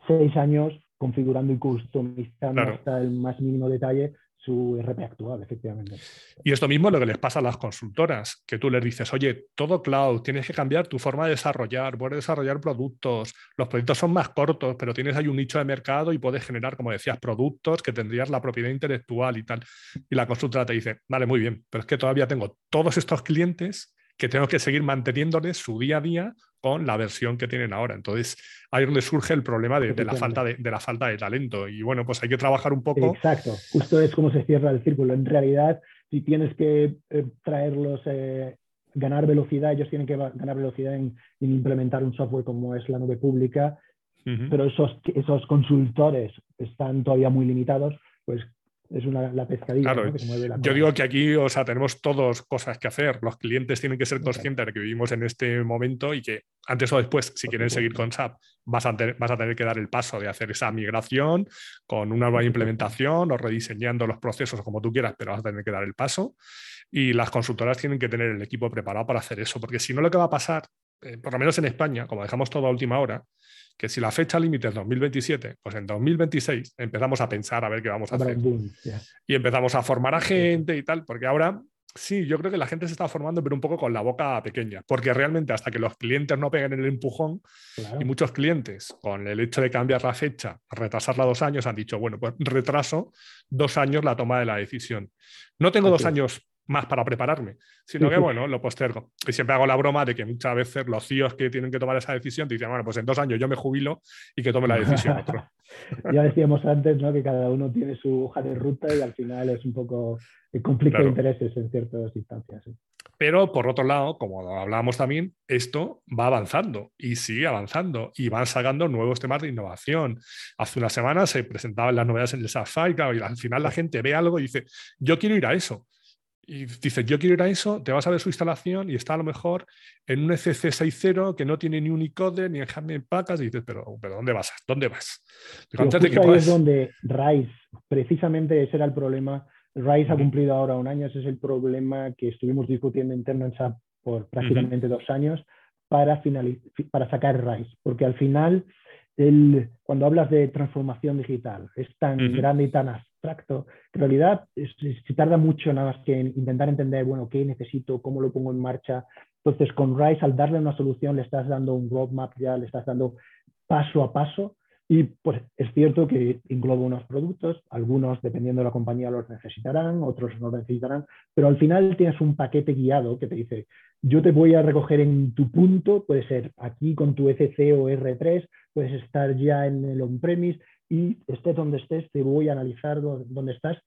seis años configurando y customizando hasta el más mínimo detalle su RP actual, efectivamente. Y esto mismo es lo que les pasa a las consultoras, que tú les dices, oye, todo cloud, tienes que cambiar tu forma de desarrollar, puedes desarrollar productos, los proyectos son más cortos, pero tienes ahí un nicho de mercado y puedes generar, como decías, productos que tendrías la propiedad intelectual y tal. Y la consultora te dice, vale, muy bien, pero es que todavía tengo todos estos clientes que tengo que seguir manteniéndoles su día a día con la versión que tienen ahora. Entonces, ahí donde surge el problema de, la falta de, la falta de talento. Y bueno, pues hay que trabajar un poco. Exacto, justo es como se cierra el círculo. En realidad, si tienes que eh, traerlos, eh, ganar velocidad, ellos tienen que ganar velocidad en, implementar un software como es la nube pública, pero esos, esos consultores están todavía muy limitados, pues es una, la pescadilla. yo digo que aquí, o sea, tenemos todos cosas que hacer. Los clientes tienen que ser conscientes de que vivimos en este momento y que antes o después, si quieren seguir con SAP, vas a, vas a tener que dar el paso de hacer esa migración con una nueva implementación o rediseñando los procesos como tú quieras, pero vas a tener que dar el paso. Y las consultoras tienen que tener el equipo preparado para hacer eso, porque si no, lo que va a pasar, eh, por lo menos en España, como dejamos todo a última hora, que si la fecha límite es 2027, pues en 2026 empezamos a pensar a ver qué vamos a hacer. Y empezamos a formar a gente y tal, porque ahora Sí, yo creo que la gente se está formando, pero un poco con la boca pequeña, porque realmente hasta que los clientes no peguen el empujón, y muchos clientes, con el hecho de cambiar la fecha, retrasarla dos años, han dicho, bueno, pues retraso dos años la toma de la decisión. No tengo dos años más para prepararme, sino que, bueno, lo postergo. Y siempre hago la broma de que muchas veces los CIOs que tienen que tomar esa decisión te dicen, bueno, pues en dos años yo me jubilo y que tome la decisión otro. ya decíamos antes, ¿no? Que cada uno tiene su hoja de ruta y al final es un poco el conflicto de intereses en ciertas instancias. Pero por otro lado, como hablábamos también, esto va avanzando y sigue avanzando y van sacando nuevos temas de innovación. Hace una semana se presentaban las novedades en el Safari y al final la gente ve algo y dice, yo quiero ir a eso y dices, yo quiero ir a eso, te vas a ver su instalación y está a lo mejor en un ECC 6.0 que no tiene ni Unicode ni en Pacas y dices, pero, pero ¿dónde vas? ¿Dónde vas? ahí es donde RISE, precisamente ese era el problema. RISE ha cumplido ahora un año, ese es el problema que estuvimos discutiendo interno en SAP por prácticamente dos años para, para sacar RISE, porque al final el, cuando hablas de transformación digital es tan grande y tan abstracto, en realidad se tarda mucho nada más que en intentar entender, bueno, qué necesito, cómo lo pongo en marcha. Entonces, con RISE, al darle una solución, le estás dando un roadmap ya, le estás dando paso a paso. Y pues es cierto que engloba unos productos, algunos, dependiendo de la compañía, los necesitarán, otros no necesitarán, pero al final tienes un paquete guiado que te dice, yo te voy a recoger en tu punto, puede ser aquí con tu ECC o R3, puedes estar ya en el on-premise, y estés donde estés, te voy a analizar dónde estás.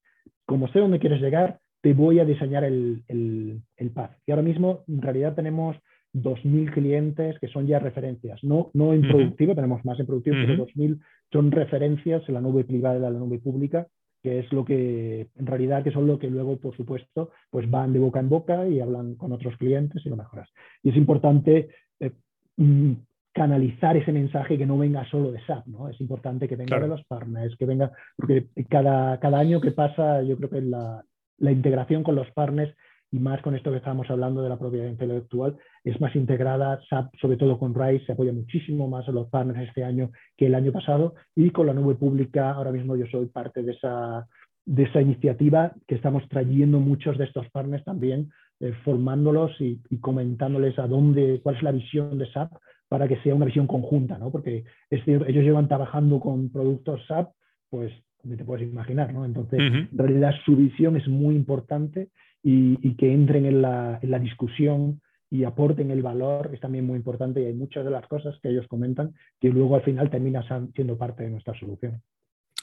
Como sé dónde quieres llegar, te voy a diseñar el, el, el path. Y ahora mismo, en realidad, tenemos 2.000 clientes que son ya referencias. No, no en productivo, tenemos más en productivo, pero 2.000 son referencias en la nube privada y la nube pública, que es lo que, en realidad, que son lo que luego, por supuesto, pues van de boca en boca y hablan con otros clientes y lo mejoras. Y es importante eh, mm, canalizar ese mensaje que no venga solo de SAP, ¿no? Es importante que venga de los partners, que venga, porque cada, cada año que pasa, yo creo que la, la, integración con los partners y más con esto que estábamos hablando de la propiedad intelectual, es más integrada, SAP, sobre todo con RISE, se apoya muchísimo más a los partners este año que el año pasado, y con la nube pública, ahora mismo yo soy parte de esa, de esa iniciativa que estamos trayendo muchos de estos partners también, eh, formándolos y, y, comentándoles a dónde, cuál es la visión de SAP para que sea una visión conjunta, ¿no? Porque es cierto, ellos llevan trabajando con productos SAP, pues te puedes imaginar, ¿no? Entonces, en realidad su visión es muy importante y, que entren en la, en la, discusión y aporten el valor es también muy importante y hay muchas de las cosas que ellos comentan que luego al final terminan siendo parte de nuestra solución.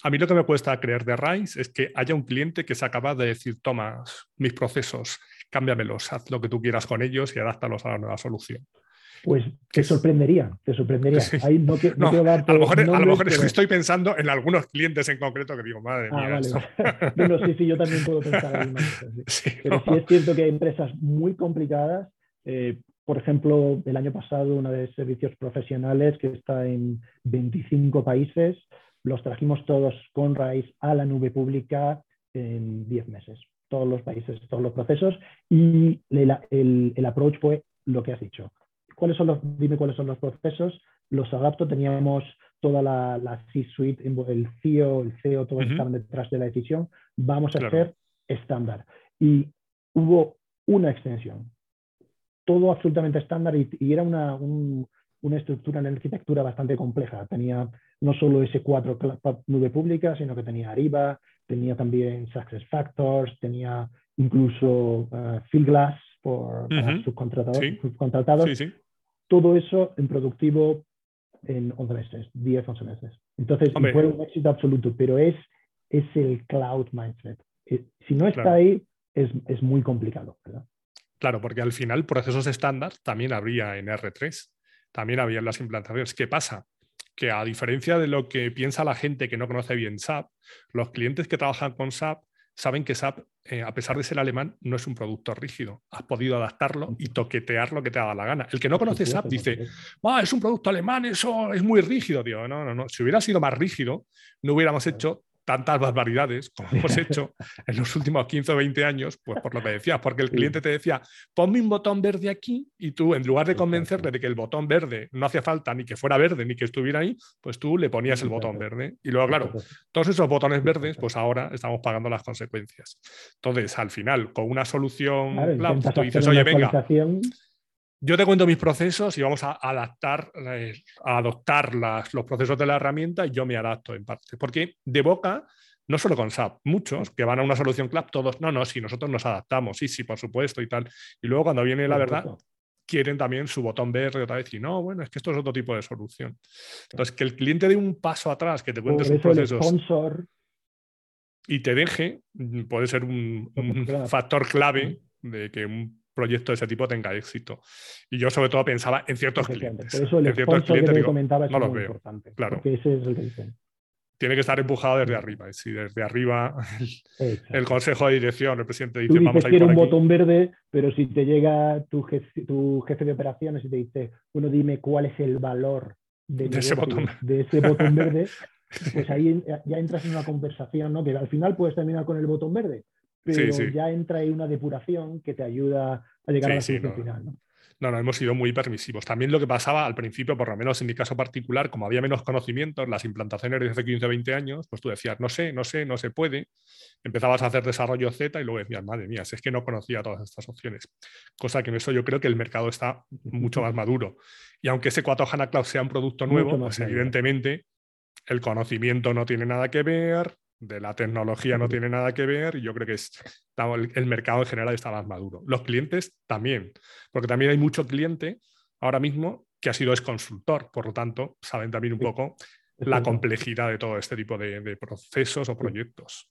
A mí lo que me cuesta creer de RISE es que haya un cliente que se acaba de decir, toma mis procesos, cámbiamelos, haz lo que tú quieras con ellos y adáptalos a la nueva solución. Pues te sorprendería, te sorprendería. a lo mejor, es que estoy pensando en algunos clientes en concreto que digo, madre ah, mía. bueno, sí, sí, yo también puedo pensar en Sí. Pero sí es cierto que hay empresas muy complicadas. Eh, por ejemplo, el año pasado, una de servicios profesionales que está en 25 países, los trajimos todos con raíz a la nube pública en 10 meses. Todos los países, todos los procesos. Y el, el, el approach fue lo que has dicho ¿Cuáles son los, dime cuáles son los procesos, los adapto, teníamos toda la, la C-suite, el CEO, el CEO, todos estaban detrás de la decisión, vamos a hacer estándar. Y hubo una extensión, todo absolutamente estándar y, era una, una estructura en arquitectura bastante compleja. Tenía no solo S4 nube pública, sino que tenía Ariba, tenía también Success Factors, tenía incluso uh, Fieldglass por, subcontratados. Sí todo eso en productivo en 11 meses, 10, 11 meses. Entonces, fue un éxito absoluto, pero es, es el cloud mindset. Eh, si no está ahí, es, es, muy complicado. ¿verdad? Claro, porque al final procesos estándar también habría en R3, también había en las implantaciones. ¿Qué pasa? Que a diferencia de lo que piensa la gente que no conoce bien SAP, los clientes que trabajan con SAP saben que SAP, eh, a pesar de ser alemán, no es un producto rígido. Has podido adaptarlo y toquetear lo que te haga la gana. El que no conoce SAP dice, ah, es un producto alemán, eso es muy rígido. Digo, no, no, no. Si hubiera sido más rígido, no hubiéramos hecho tantas barbaridades como hemos hecho en los últimos 15 o 20 años, pues por lo que decías, porque el cliente te decía, ponme un botón verde aquí y tú, en lugar de convencerle de que el botón verde no hacía falta ni que fuera verde ni que estuviera ahí, pues tú le ponías el botón verde. Y luego, claro, todos esos botones verdes, pues ahora estamos pagando las consecuencias. Entonces, al final, con una solución, claro, tú dices, oye, venga yo te cuento mis procesos y vamos a adaptar, eh, a adoptar los procesos de la herramienta y yo me adapto en parte. Porque de boca, no solo con SAP, muchos que van a una solución CLAP, todos, no, no, si nosotros nos adaptamos, sí, sí, por supuesto y tal. Y luego cuando viene la verdad, quieren también su botón verde otra vez y no, bueno, es que esto es otro tipo de solución. Entonces, que el cliente dé un paso atrás, que te cuente sus procesos. Y te deje, puede ser un, un factor clave de que un proyecto de ese tipo tenga éxito. Y yo sobre todo pensaba en ciertos clientes. Por eso el en ciertos clientes que comentaba es no muy importante. Claro. Ese es el que dicen. Tiene que estar empujado desde arriba. Y si desde arriba el, consejo de dirección, el presidente dice, Tú vamos a ir por un botón verde, pero si te llega tu jefe, tu jefe de operaciones y te dice, bueno, dime cuál es el valor de, ese, botón. de ese botón verde, pues ahí ya entras en una conversación, ¿no? Que al final puedes terminar con el botón verde, pero ya entra ahí una depuración que te ayuda a llegar a la solución final. ¿no? No, no, hemos sido muy permisivos. También lo que pasaba al principio, por lo menos en mi caso particular, como había menos conocimientos, las implantaciones de hace 15 o 20 años, pues tú decías, no sé, no sé, no se puede. Empezabas a hacer desarrollo Z y luego decías, madre mía, es que no conocía todas estas opciones. Cosa que en eso yo creo que el mercado está mucho más maduro. Y aunque ese 4 HANA Cloud sea un producto nuevo, pues evidentemente el conocimiento no tiene nada que ver, de la tecnología no tiene nada que ver y yo creo que es, el mercado en general está más maduro. Los clientes también, porque también hay mucho cliente ahora mismo que ha sido ex consultor, por lo tanto, saben también un poco la complejidad de todo este tipo de, procesos o proyectos.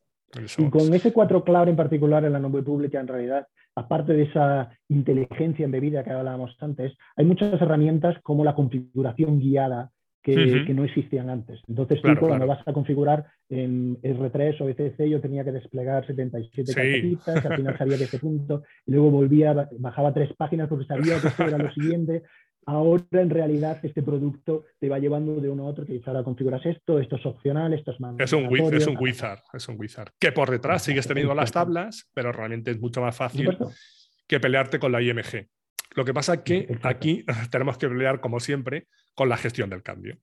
Y con ese 4 Cloud en particular en la nube pública, en realidad, aparte de esa inteligencia embebida que hablábamos antes, hay muchas herramientas como la configuración guiada que, no existían antes. Entonces, tú cuando vas a configurar en R3 o ECC, yo tenía que desplegar 77 sí. al final salía de ese punto, y luego volvía, bajaba tres páginas porque sabía que esto era lo siguiente. Ahora, en realidad, este producto te va llevando de uno a otro, que ahora configuras esto, esto es opcional, esto es más. Es un, es un wizard, es un wizard. Que por detrás sigues teniendo las tablas, pero realmente es mucho más fácil que pelearte con la IMG. Lo que pasa es que aquí tenemos que pelear, como siempre, con la gestión del cambio.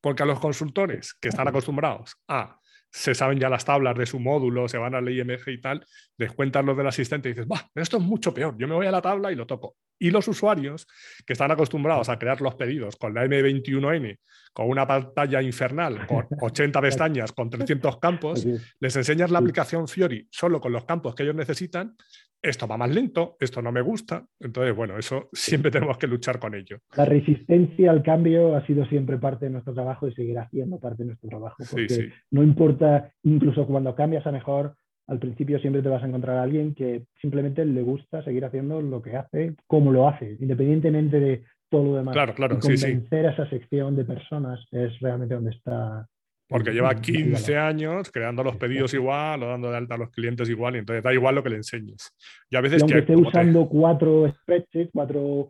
Porque a los consultores que están acostumbrados a se saben ya las tablas de su módulo, se van a la IMG y tal, descuentan los del asistente y dices, va, esto es mucho peor, yo me voy a la tabla y lo toco. Y los usuarios que están acostumbrados a crear los pedidos con la M21N, con una pantalla infernal, con 80 pestañas, con 300 campos, les enseñas la aplicación Fiori solo con los campos que ellos necesitan esto va más lento, esto no me gusta. Entonces, bueno, eso siempre tenemos que luchar con ello. La resistencia al cambio ha sido siempre parte de nuestro trabajo y seguirá siendo parte de nuestro trabajo. Porque no importa, incluso cuando cambias a mejor, al principio siempre te vas a encontrar a alguien que simplemente le gusta seguir haciendo lo que hace, como lo hace, independientemente de todo lo demás. Claro, claro, y convencer a esa sección de personas es realmente donde está porque lleva 15 años creando los pedidos igual o dando de alta a los clientes igual, y entonces da igual lo que le enseñes. Y a veces aunque esté usando cuatro spreadsheets, cuatro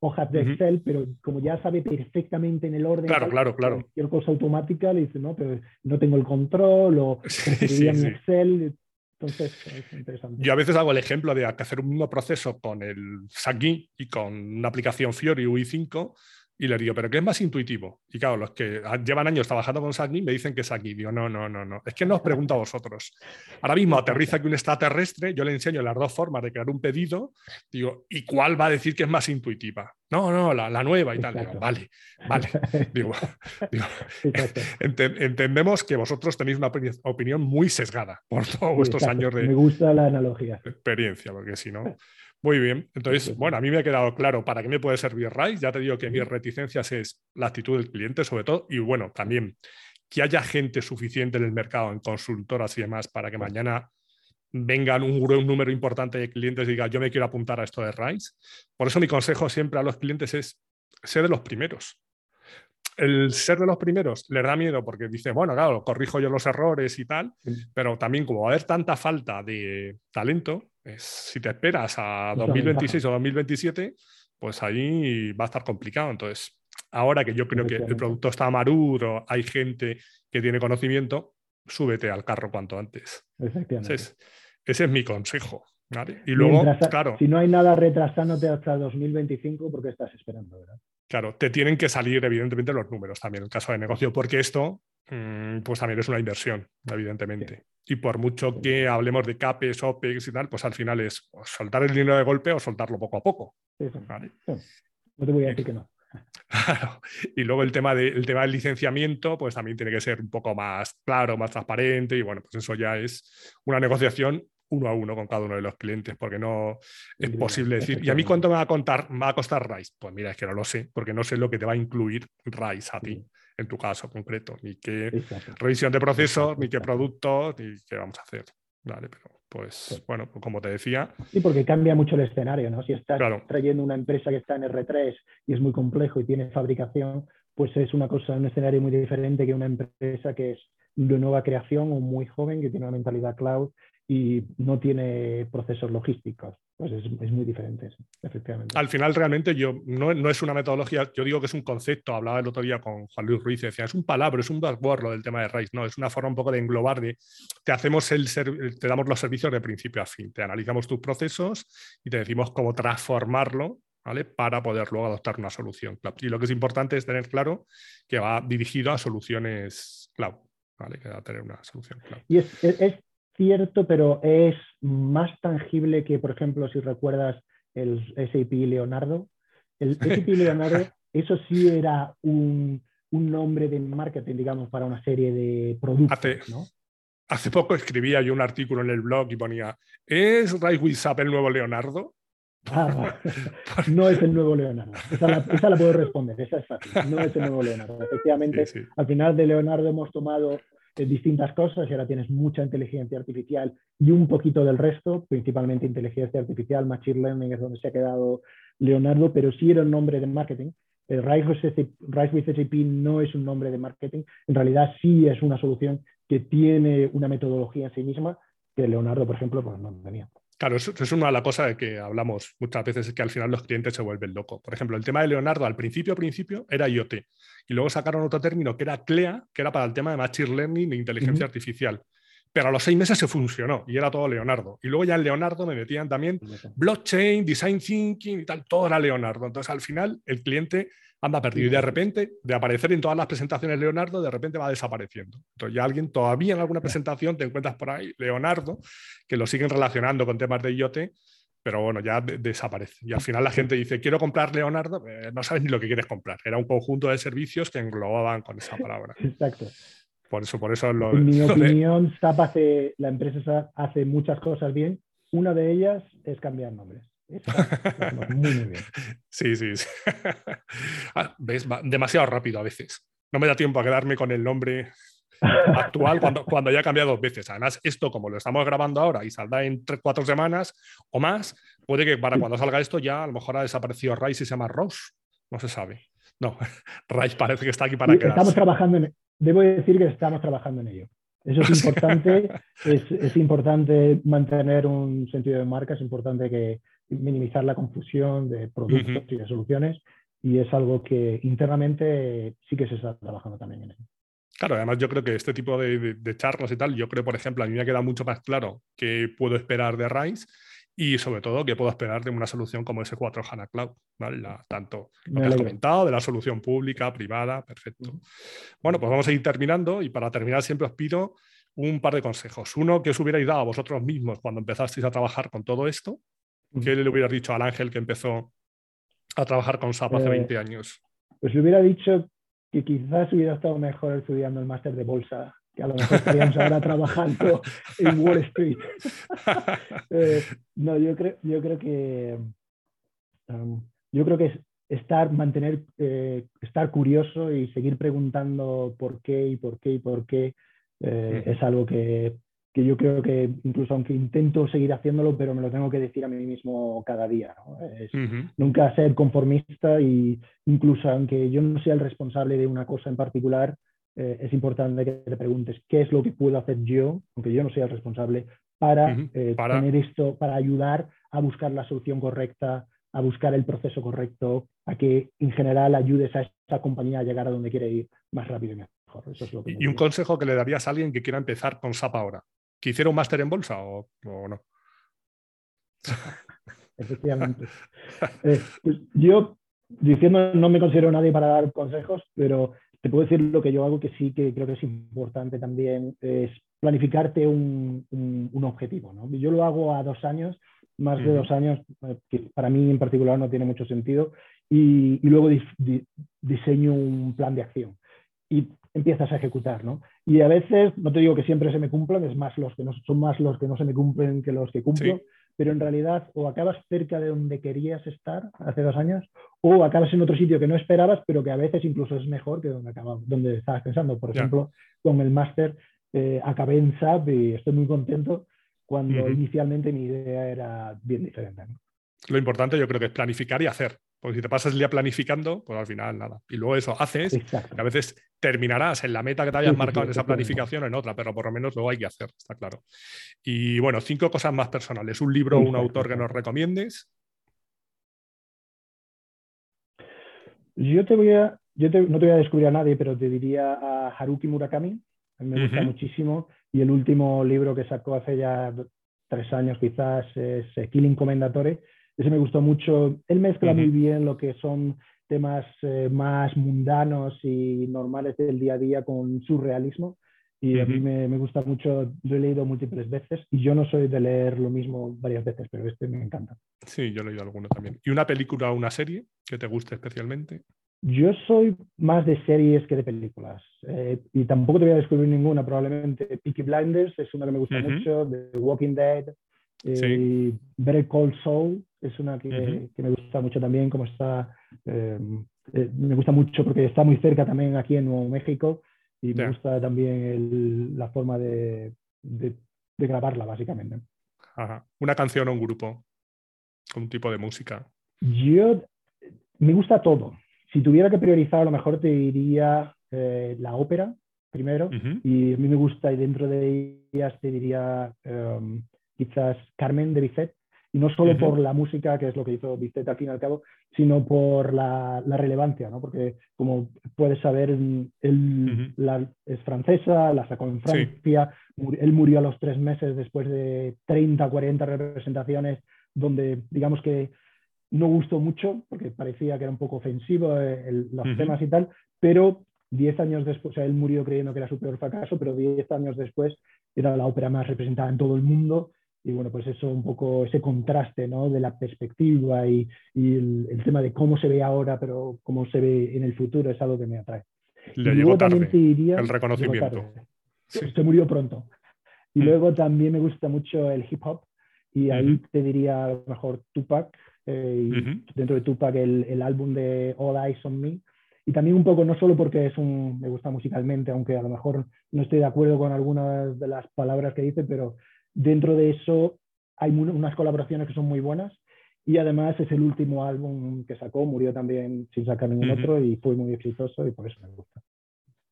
hojas de Excel, pero como ya sabe perfectamente en el orden, claro, claro, claro. cualquier cosa automática, le dice, no, pero no tengo el control, o sí, en Excel. Entonces, es interesante. Yo a veces hago el ejemplo de hacer un mismo proceso con el Sagi y con una aplicación Fiori UI5 y le digo, ¿pero qué es más intuitivo? Y claro, los que llevan años trabajando con Sagni me dicen que es aquí. Digo, no, no, no, no. Es que no os pregunto a vosotros. Ahora mismo aterriza aquí un extraterrestre, yo le enseño las dos formas de crear un pedido. Digo, ¿y cuál va a decir que es más intuitiva? No, no, la, nueva y tal. Digo, vale, vale. Digo, entendemos que vosotros tenéis una opinión muy sesgada por todos vuestros años de, Me gusta la analogía. experiencia, porque si no. Muy bien, entonces, bueno, a mí me ha quedado claro para qué me puede servir RISE. Ya te digo que mis reticencias es la actitud del cliente, sobre todo, y bueno, también que haya gente suficiente en el mercado, en consultoras y demás, para que mañana vengan un, número importante de clientes y digan, yo me quiero apuntar a esto de RISE. Por eso mi consejo siempre a los clientes es ser de los primeros. El ser de los primeros les da miedo porque dice, bueno, claro, corrijo yo los errores y tal, pero también como va a haber tanta falta de talento, si te esperas a 2026 o 2027, pues ahí va a estar complicado. Entonces, ahora que yo creo que el producto está maduro, hay gente que tiene conocimiento, súbete al carro cuanto antes. Efectivamente. Ese es, ese es mi consejo. ¿vale? Y luego, Mientras- claro, Si no hay nada retrasándote hasta 2025, porque estás esperando, ¿verdad? Claro, te tienen que salir evidentemente los números también en el caso de negocio, porque esto mm, pues también es una inversión, evidentemente. Y por mucho que hablemos de CAPEX, OPEX y tal, pues al final es soltar el dinero de golpe o soltarlo poco a poco. Sí, sí. ¿vale? No te voy a decir que no. Claro. Y luego el tema, de, el tema del licenciamiento, pues también tiene que ser un poco más claro, más transparente. Y bueno, pues eso ya es una negociación uno a uno con cada uno de los clientes, porque no es posible decir, ¿y a mí cuánto me va a, contar, me va a costar RISE? Pues mira, es que no lo sé, porque no sé lo que te va a incluir RISE a ti, en tu caso concreto, ni qué Exacto. revisión de procesos, Exacto, ni qué productos, ni qué vamos a hacer. Vale, pero pues Sí. bueno, pues como te decía, Sí, porque cambia mucho el escenario, ¿no? Si estás Claro. trayendo una empresa que está en R3 y es muy complejo y tiene fabricación, pues es una cosa, un escenario muy diferente que una empresa que es de nueva creación o muy joven, que tiene una mentalidad cloud y no tiene procesos logísticos. Pues es, es muy diferente, efectivamente. al final realmente yo no, no es una metodología, yo digo que es un concepto, hablaba el otro día con Juan Luis Ruiz, decía, es un palabra, es un buzzword lo del tema de RISE, no, es una forma un poco de englobar, de te hacemos el te damos los servicios de principio a fin, te analizamos tus procesos y te decimos cómo transformarlo, ¿vale? Para poder luego adoptar una solución cloud. Y lo que es importante es tener claro que va dirigido a soluciones cloud, ¿vale? Que va a tener una solución cloud. Y es cierto, pero es más tangible que, por ejemplo, si recuerdas el SAP Leonardo. El SAP Leonardo, eso sí era un, un nombre de marketing, digamos, para una serie de productos, Hace- ¿no? Hace poco escribía yo un artículo en el blog y ponía, ¿es Rise with SAP el nuevo Leonardo? Ah, no es el nuevo Leonardo. Esa la, esa la puedo responder, esa es fácil. No es el nuevo Leonardo. Efectivamente, Sí, sí. al final de Leonardo hemos tomado distintas cosas y ahora tienes mucha inteligencia artificial y un poquito del resto, principalmente inteligencia artificial, machine learning es donde se ha quedado Leonardo, pero sí era el nombre de marketing. El Rise with SAP no es un nombre de marketing, en realidad sí es una solución que tiene una metodología en sí misma que Leonardo, por ejemplo, pues no tenía. Claro, eso, es una de las cosas de que hablamos muchas veces, es que al final los clientes se vuelven locos. Por ejemplo, el tema de Leonardo al principio, principio era IoT. Y luego sacaron otro término que era CLEA, que era para el tema de Machine Learning e inteligencia artificial. Pero a los seis meses se funcionó y era todo Leonardo. Y luego ya en Leonardo me metían también blockchain, design thinking y tal, todo era Leonardo. Entonces al final el cliente anda perdido y de repente, de aparecer en todas las presentaciones Leonardo, de repente va desapareciendo. Entonces ya alguien todavía en alguna presentación te encuentras por ahí Leonardo, que lo siguen relacionando con temas de IoT, pero bueno, ya de- desaparece. Y al final la gente dice, quiero comprar Leonardo, eh, no sabes ni lo que quieres comprar. Era un conjunto de servicios que englobaban con esa palabra. Exacto. Por eso, por eso lo, En mi lo de- opinión, SAP hace, la empresa hace muchas cosas bien. Una de ellas es cambiar nombres. Muy, muy bien. Sí, sí, sí. Ah, ¿Ves? Demasiado rápido a veces. No me da tiempo a quedarme con el nombre actual cuando, cuando ya ha cambiado dos veces. Además, esto como lo estamos grabando ahora y saldrá en tres, cuatro semanas o más, puede que para cuando salga esto ya a lo mejor ha desaparecido Rice y se llama Rose. No se sabe. No, Rice parece que está aquí para Y estamos trabajando en, debo decir que estamos trabajando en ello. Eso es importante, es, es importante mantener un sentido de marca, es importante que minimizar la confusión de productos y de soluciones y es algo que internamente sí que se está trabajando también en ello. Claro, además yo creo que este tipo de, de- de charlas y tal, yo creo, por ejemplo, a mí me queda mucho más claro qué puedo esperar de Rise y sobre todo qué puedo esperar de una solución como S4 HANA Cloud, ¿vale? La- tanto lo que has comentado, de la solución pública, privada, perfecto. Bueno, pues vamos a ir terminando y para terminar siempre os pido un par de consejos. Uno que os hubierais dado a vosotros mismos cuando empezasteis a trabajar con todo esto. ¿Qué le hubieras dicho al Ángel que empezó a trabajar con SAP hace Eh, 20 años? Pues le hubiera dicho que quizás hubiera estado mejor estudiando el máster de bolsa, que a lo mejor estaríamos ahora trabajando en Wall Street. Eh, no, yo creo, yo creo que um, yo creo que es estar, mantener, eh, estar curioso y seguir preguntando por qué y por qué y por qué eh, es algo que, que yo creo que incluso aunque intento seguir haciéndolo, pero me lo tengo que decir a mí mismo cada día. ¿no? Es- Ujú, nunca ser conformista y incluso aunque yo no sea el responsable de una cosa en particular, eh, es importante que te preguntes qué es lo que puedo hacer yo, aunque yo no sea el responsable, para, eh, para- tener esto, para ayudar a buscar la solución correcta, a buscar el proceso correcto, a que en general ayudes a esa compañía a llegar a donde quiere ir más rápido y mejor. ¿Y un consejo que le darías a alguien que quiera empezar con SAP ahora? ¿Que hiciera un máster en bolsa o, no? Efectivamente. Eh, yo, diciendo, no me considero nadie para dar consejos, pero te puedo decir lo que yo hago que sí que creo que es importante también, es planificarte un, objetivo. ¿no? Yo lo hago a dos años, más de dos años, eh, que para mí en particular no tiene mucho sentido, y, luego diseño un plan de acción y empiezas a ejecutar, ¿no? Y a veces, no te digo que siempre se me cumplan, es más los que no, son más los que no se me cumplen que los que cumplo, pero en realidad o acabas cerca de donde querías estar hace dos años o acabas en otro sitio que no esperabas, pero que a veces incluso es mejor que donde, acabas, donde estabas pensando. Por ejemplo, con el máster eh, acabé en SAP y estoy muy contento cuando inicialmente mi idea era bien diferente. Lo importante yo creo que es planificar y hacer. Porque si te pasas el día planificando, pues al final nada. Y luego eso haces, y a veces terminarás en la meta que te hayas marcado en esa planificación en otra, pero por lo menos luego hay que hacer, está claro. Y bueno, cinco cosas más personales. Un libro o un autor que nos recomiendes. Yo te voy a, yo no te voy a descubrir a nadie, pero te diría a Haruki Murakami. A mí me gusta muchísimo. Y el último libro que sacó hace ya tres años quizás es eh, Killing Commendatore ese me gustó mucho. Él mezcla muy bien lo que son temas eh, más mundanos y normales del día a día con surrealismo. Y a mí me, me, gusta mucho, lo he leído múltiples veces y yo no soy de leer lo mismo varias veces, pero este me encanta. Sí, yo he leído alguno también. ¿Y una película o una serie que te guste especialmente? Yo soy más de series que de películas. Eh, y tampoco te voy a descubrir ninguna, probablemente. Peaky Blinders es una que me gusta mucho, The Walking Dead, eh, Better Call Soul es una que, me gusta mucho también, como está, em, eh, me gusta mucho porque está muy cerca también aquí en Nuevo México y me gusta también la forma de, grabarla, básicamente. Una canción o un grupo, un tipo de música. Yo, me gusta todo. Si tuviera que priorizar, a lo mejor te diría eh, la ópera primero, y a mí me gusta, y dentro de ellas te diría em, quizás Carmen de Bizet, y no solo por la música, que es lo que hizo Bizet al fin y al cabo, sino por la, relevancia, ¿no? porque como puedes saber, él es francesa, la sacó en Francia, él murió a los tres meses después de 30, 40 representaciones, donde digamos que no gustó mucho, porque parecía que era un poco ofensivo eh, los temas y tal, pero diez años después, o sea, él murió creyendo que era su peor fracaso, pero diez años después era la ópera más representada en todo el mundo y bueno, pues eso un poco, ese contraste ¿no? de la perspectiva y, y el, tema de cómo se ve ahora, pero cómo se ve en el futuro es algo que me atrae. Le llegó tarde el reconocimiento. Se murió pronto. Y mm. luego también me gusta mucho el hip hop y ahí te diría a lo mejor Tupac, eh, y dentro de Tupac el, el, álbum de All Eyes on Me. Y también un poco, no solo porque es un, me gusta musicalmente, aunque a lo mejor no estoy de acuerdo con algunas de las palabras que dice, pero Dentro de eso hay unas colaboraciones que son muy buenas y además es el último álbum que sacó, murió también sin sacar ningún otro y fue muy exitoso y por eso me gusta.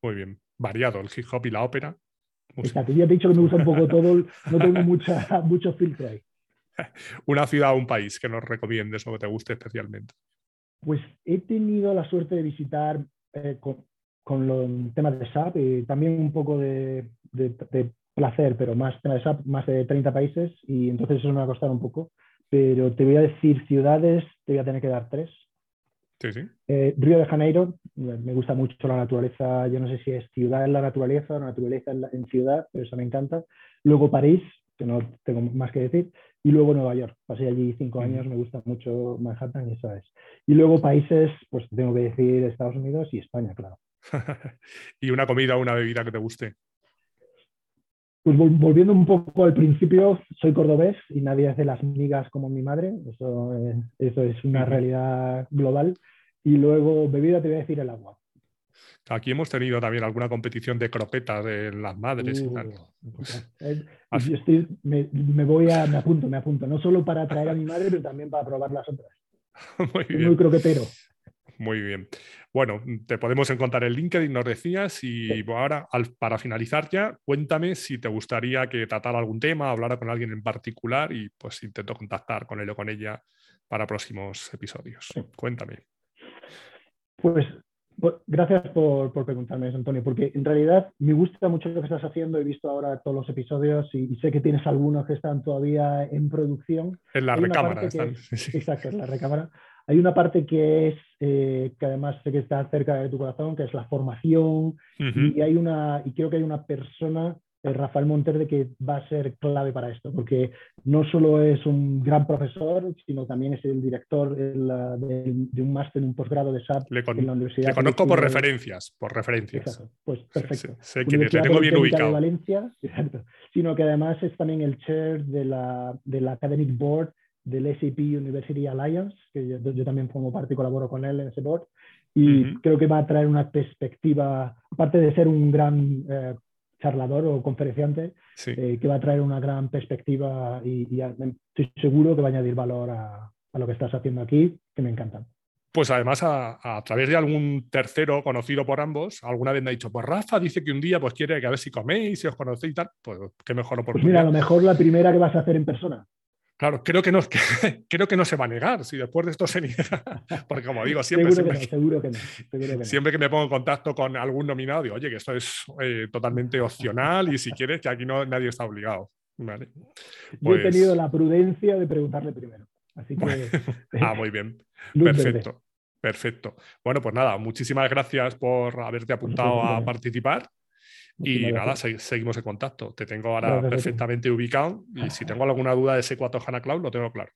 Muy bien, variado el hip hop y la ópera. Exacto, ya te he dicho que me gusta un poco todo, no tengo mucha, mucho filtro ahí. Una ciudad o un país que nos recomiendes o que te guste especialmente. Pues he tenido la suerte de visitar eh, con, los temas de SAP y también un poco de, de placer, pero más, más de 30 países y entonces eso me va a costar un poco. Pero te voy a decir ciudades, te voy a tener que dar tres. Sí, sí. Eh, Río de Janeiro, me gusta mucho la naturaleza, yo no sé si es ciudad en la naturaleza o naturaleza en, ciudad, pero eso me encanta. Luego París, que no tengo más que decir, y luego Nueva York. Pasé allí cinco años, me gusta mucho Manhattan y eso es. Y luego países, pues tengo que decir Estados Unidos y España, claro. ¿Y una comida o una bebida que te guste? Pues volviendo un poco al principio, soy cordobés y nadie hace las migas como mi madre, eso, eh, eso es una realidad global. Y luego, bebida, te voy a decir el agua. Aquí hemos tenido también alguna competición de croquetas de las madres y uh, tal. Eh, estoy, me, me, voy a, me apunto, me apunto, no solo para traer a mi madre, pero también para probar las otras. Muy bien. Muy croquetero. Muy bien. Bueno, te podemos encontrar en LinkedIn, nos decías, y ahora, para finalizar ya, cuéntame si te gustaría que tratara algún tema, hablara con alguien en particular y pues intento contactar con él o con ella para próximos episodios. Cuéntame. Pues Pues, gracias por, preguntarme eso, Antonio, porque en realidad me gusta mucho lo que estás haciendo. He visto ahora todos los episodios y, sé que tienes algunos que están todavía en producción. En la recámara. Exacto, en la recámara. Hay una parte que es, eh, que además sé que está cerca de tu corazón, que es la formación. y, hay una, y creo que hay una persona Rafael Monterde que va a ser clave para esto, porque no solo es un gran profesor, sino también es el director de, un máster, un posgrado de SAP en la Universidad. Le conozco por referencias, por referencias. pues perfecto. Sé, que le tengo bien ubicado. De Valencia, sino que además es también el chair de la, del Academic Board del SAP University Alliance, que yo, también formo parte y colaboro con él en ese board. Y creo que va a traer una perspectiva, aparte de ser un gran eh, charlador o conferenciante eh, que va a traer una gran perspectiva y, estoy seguro que va a añadir valor a, lo que estás haciendo aquí, que me encantan. Pues además a, través de algún tercero conocido por ambos, alguna vez me ha dicho, pues Rafa dice que un día pues quiere que a ver si coméis, si os conocéis y tal, pues qué mejor oportunidad. Pues mira, a lo mejor la primera que vas a hacer en persona. Claro, creo que, no, creo que no se va a negar si después de esto se niega. Porque como digo, siempre, seguro, que, no, siempre que me pongo en contacto con algún nominado, digo, oye, que esto es eh, totalmente opcional y si quieres, que aquí no, nadie está obligado. Yo he pues tenido la prudencia de preguntarle primero. Así que... ah, muy bien. Perfecto. Perfecto. Bueno, pues nada, muchísimas gracias por haberte apuntado a participar y nada, seguimos en contacto. Te tengo ahora perfectamente ubicado y si tengo alguna duda de ese 4 HANA Cloud, lo tengo claro.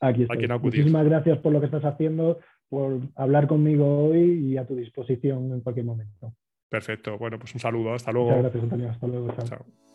Aquí estoy. Muchísimas gracias por lo que estás haciendo, por hablar conmigo hoy y a tu disposición en cualquier momento. Perfecto. Bueno, pues un saludo. Hasta luego. Muchas gracias, Antonio. Hasta luego. chao.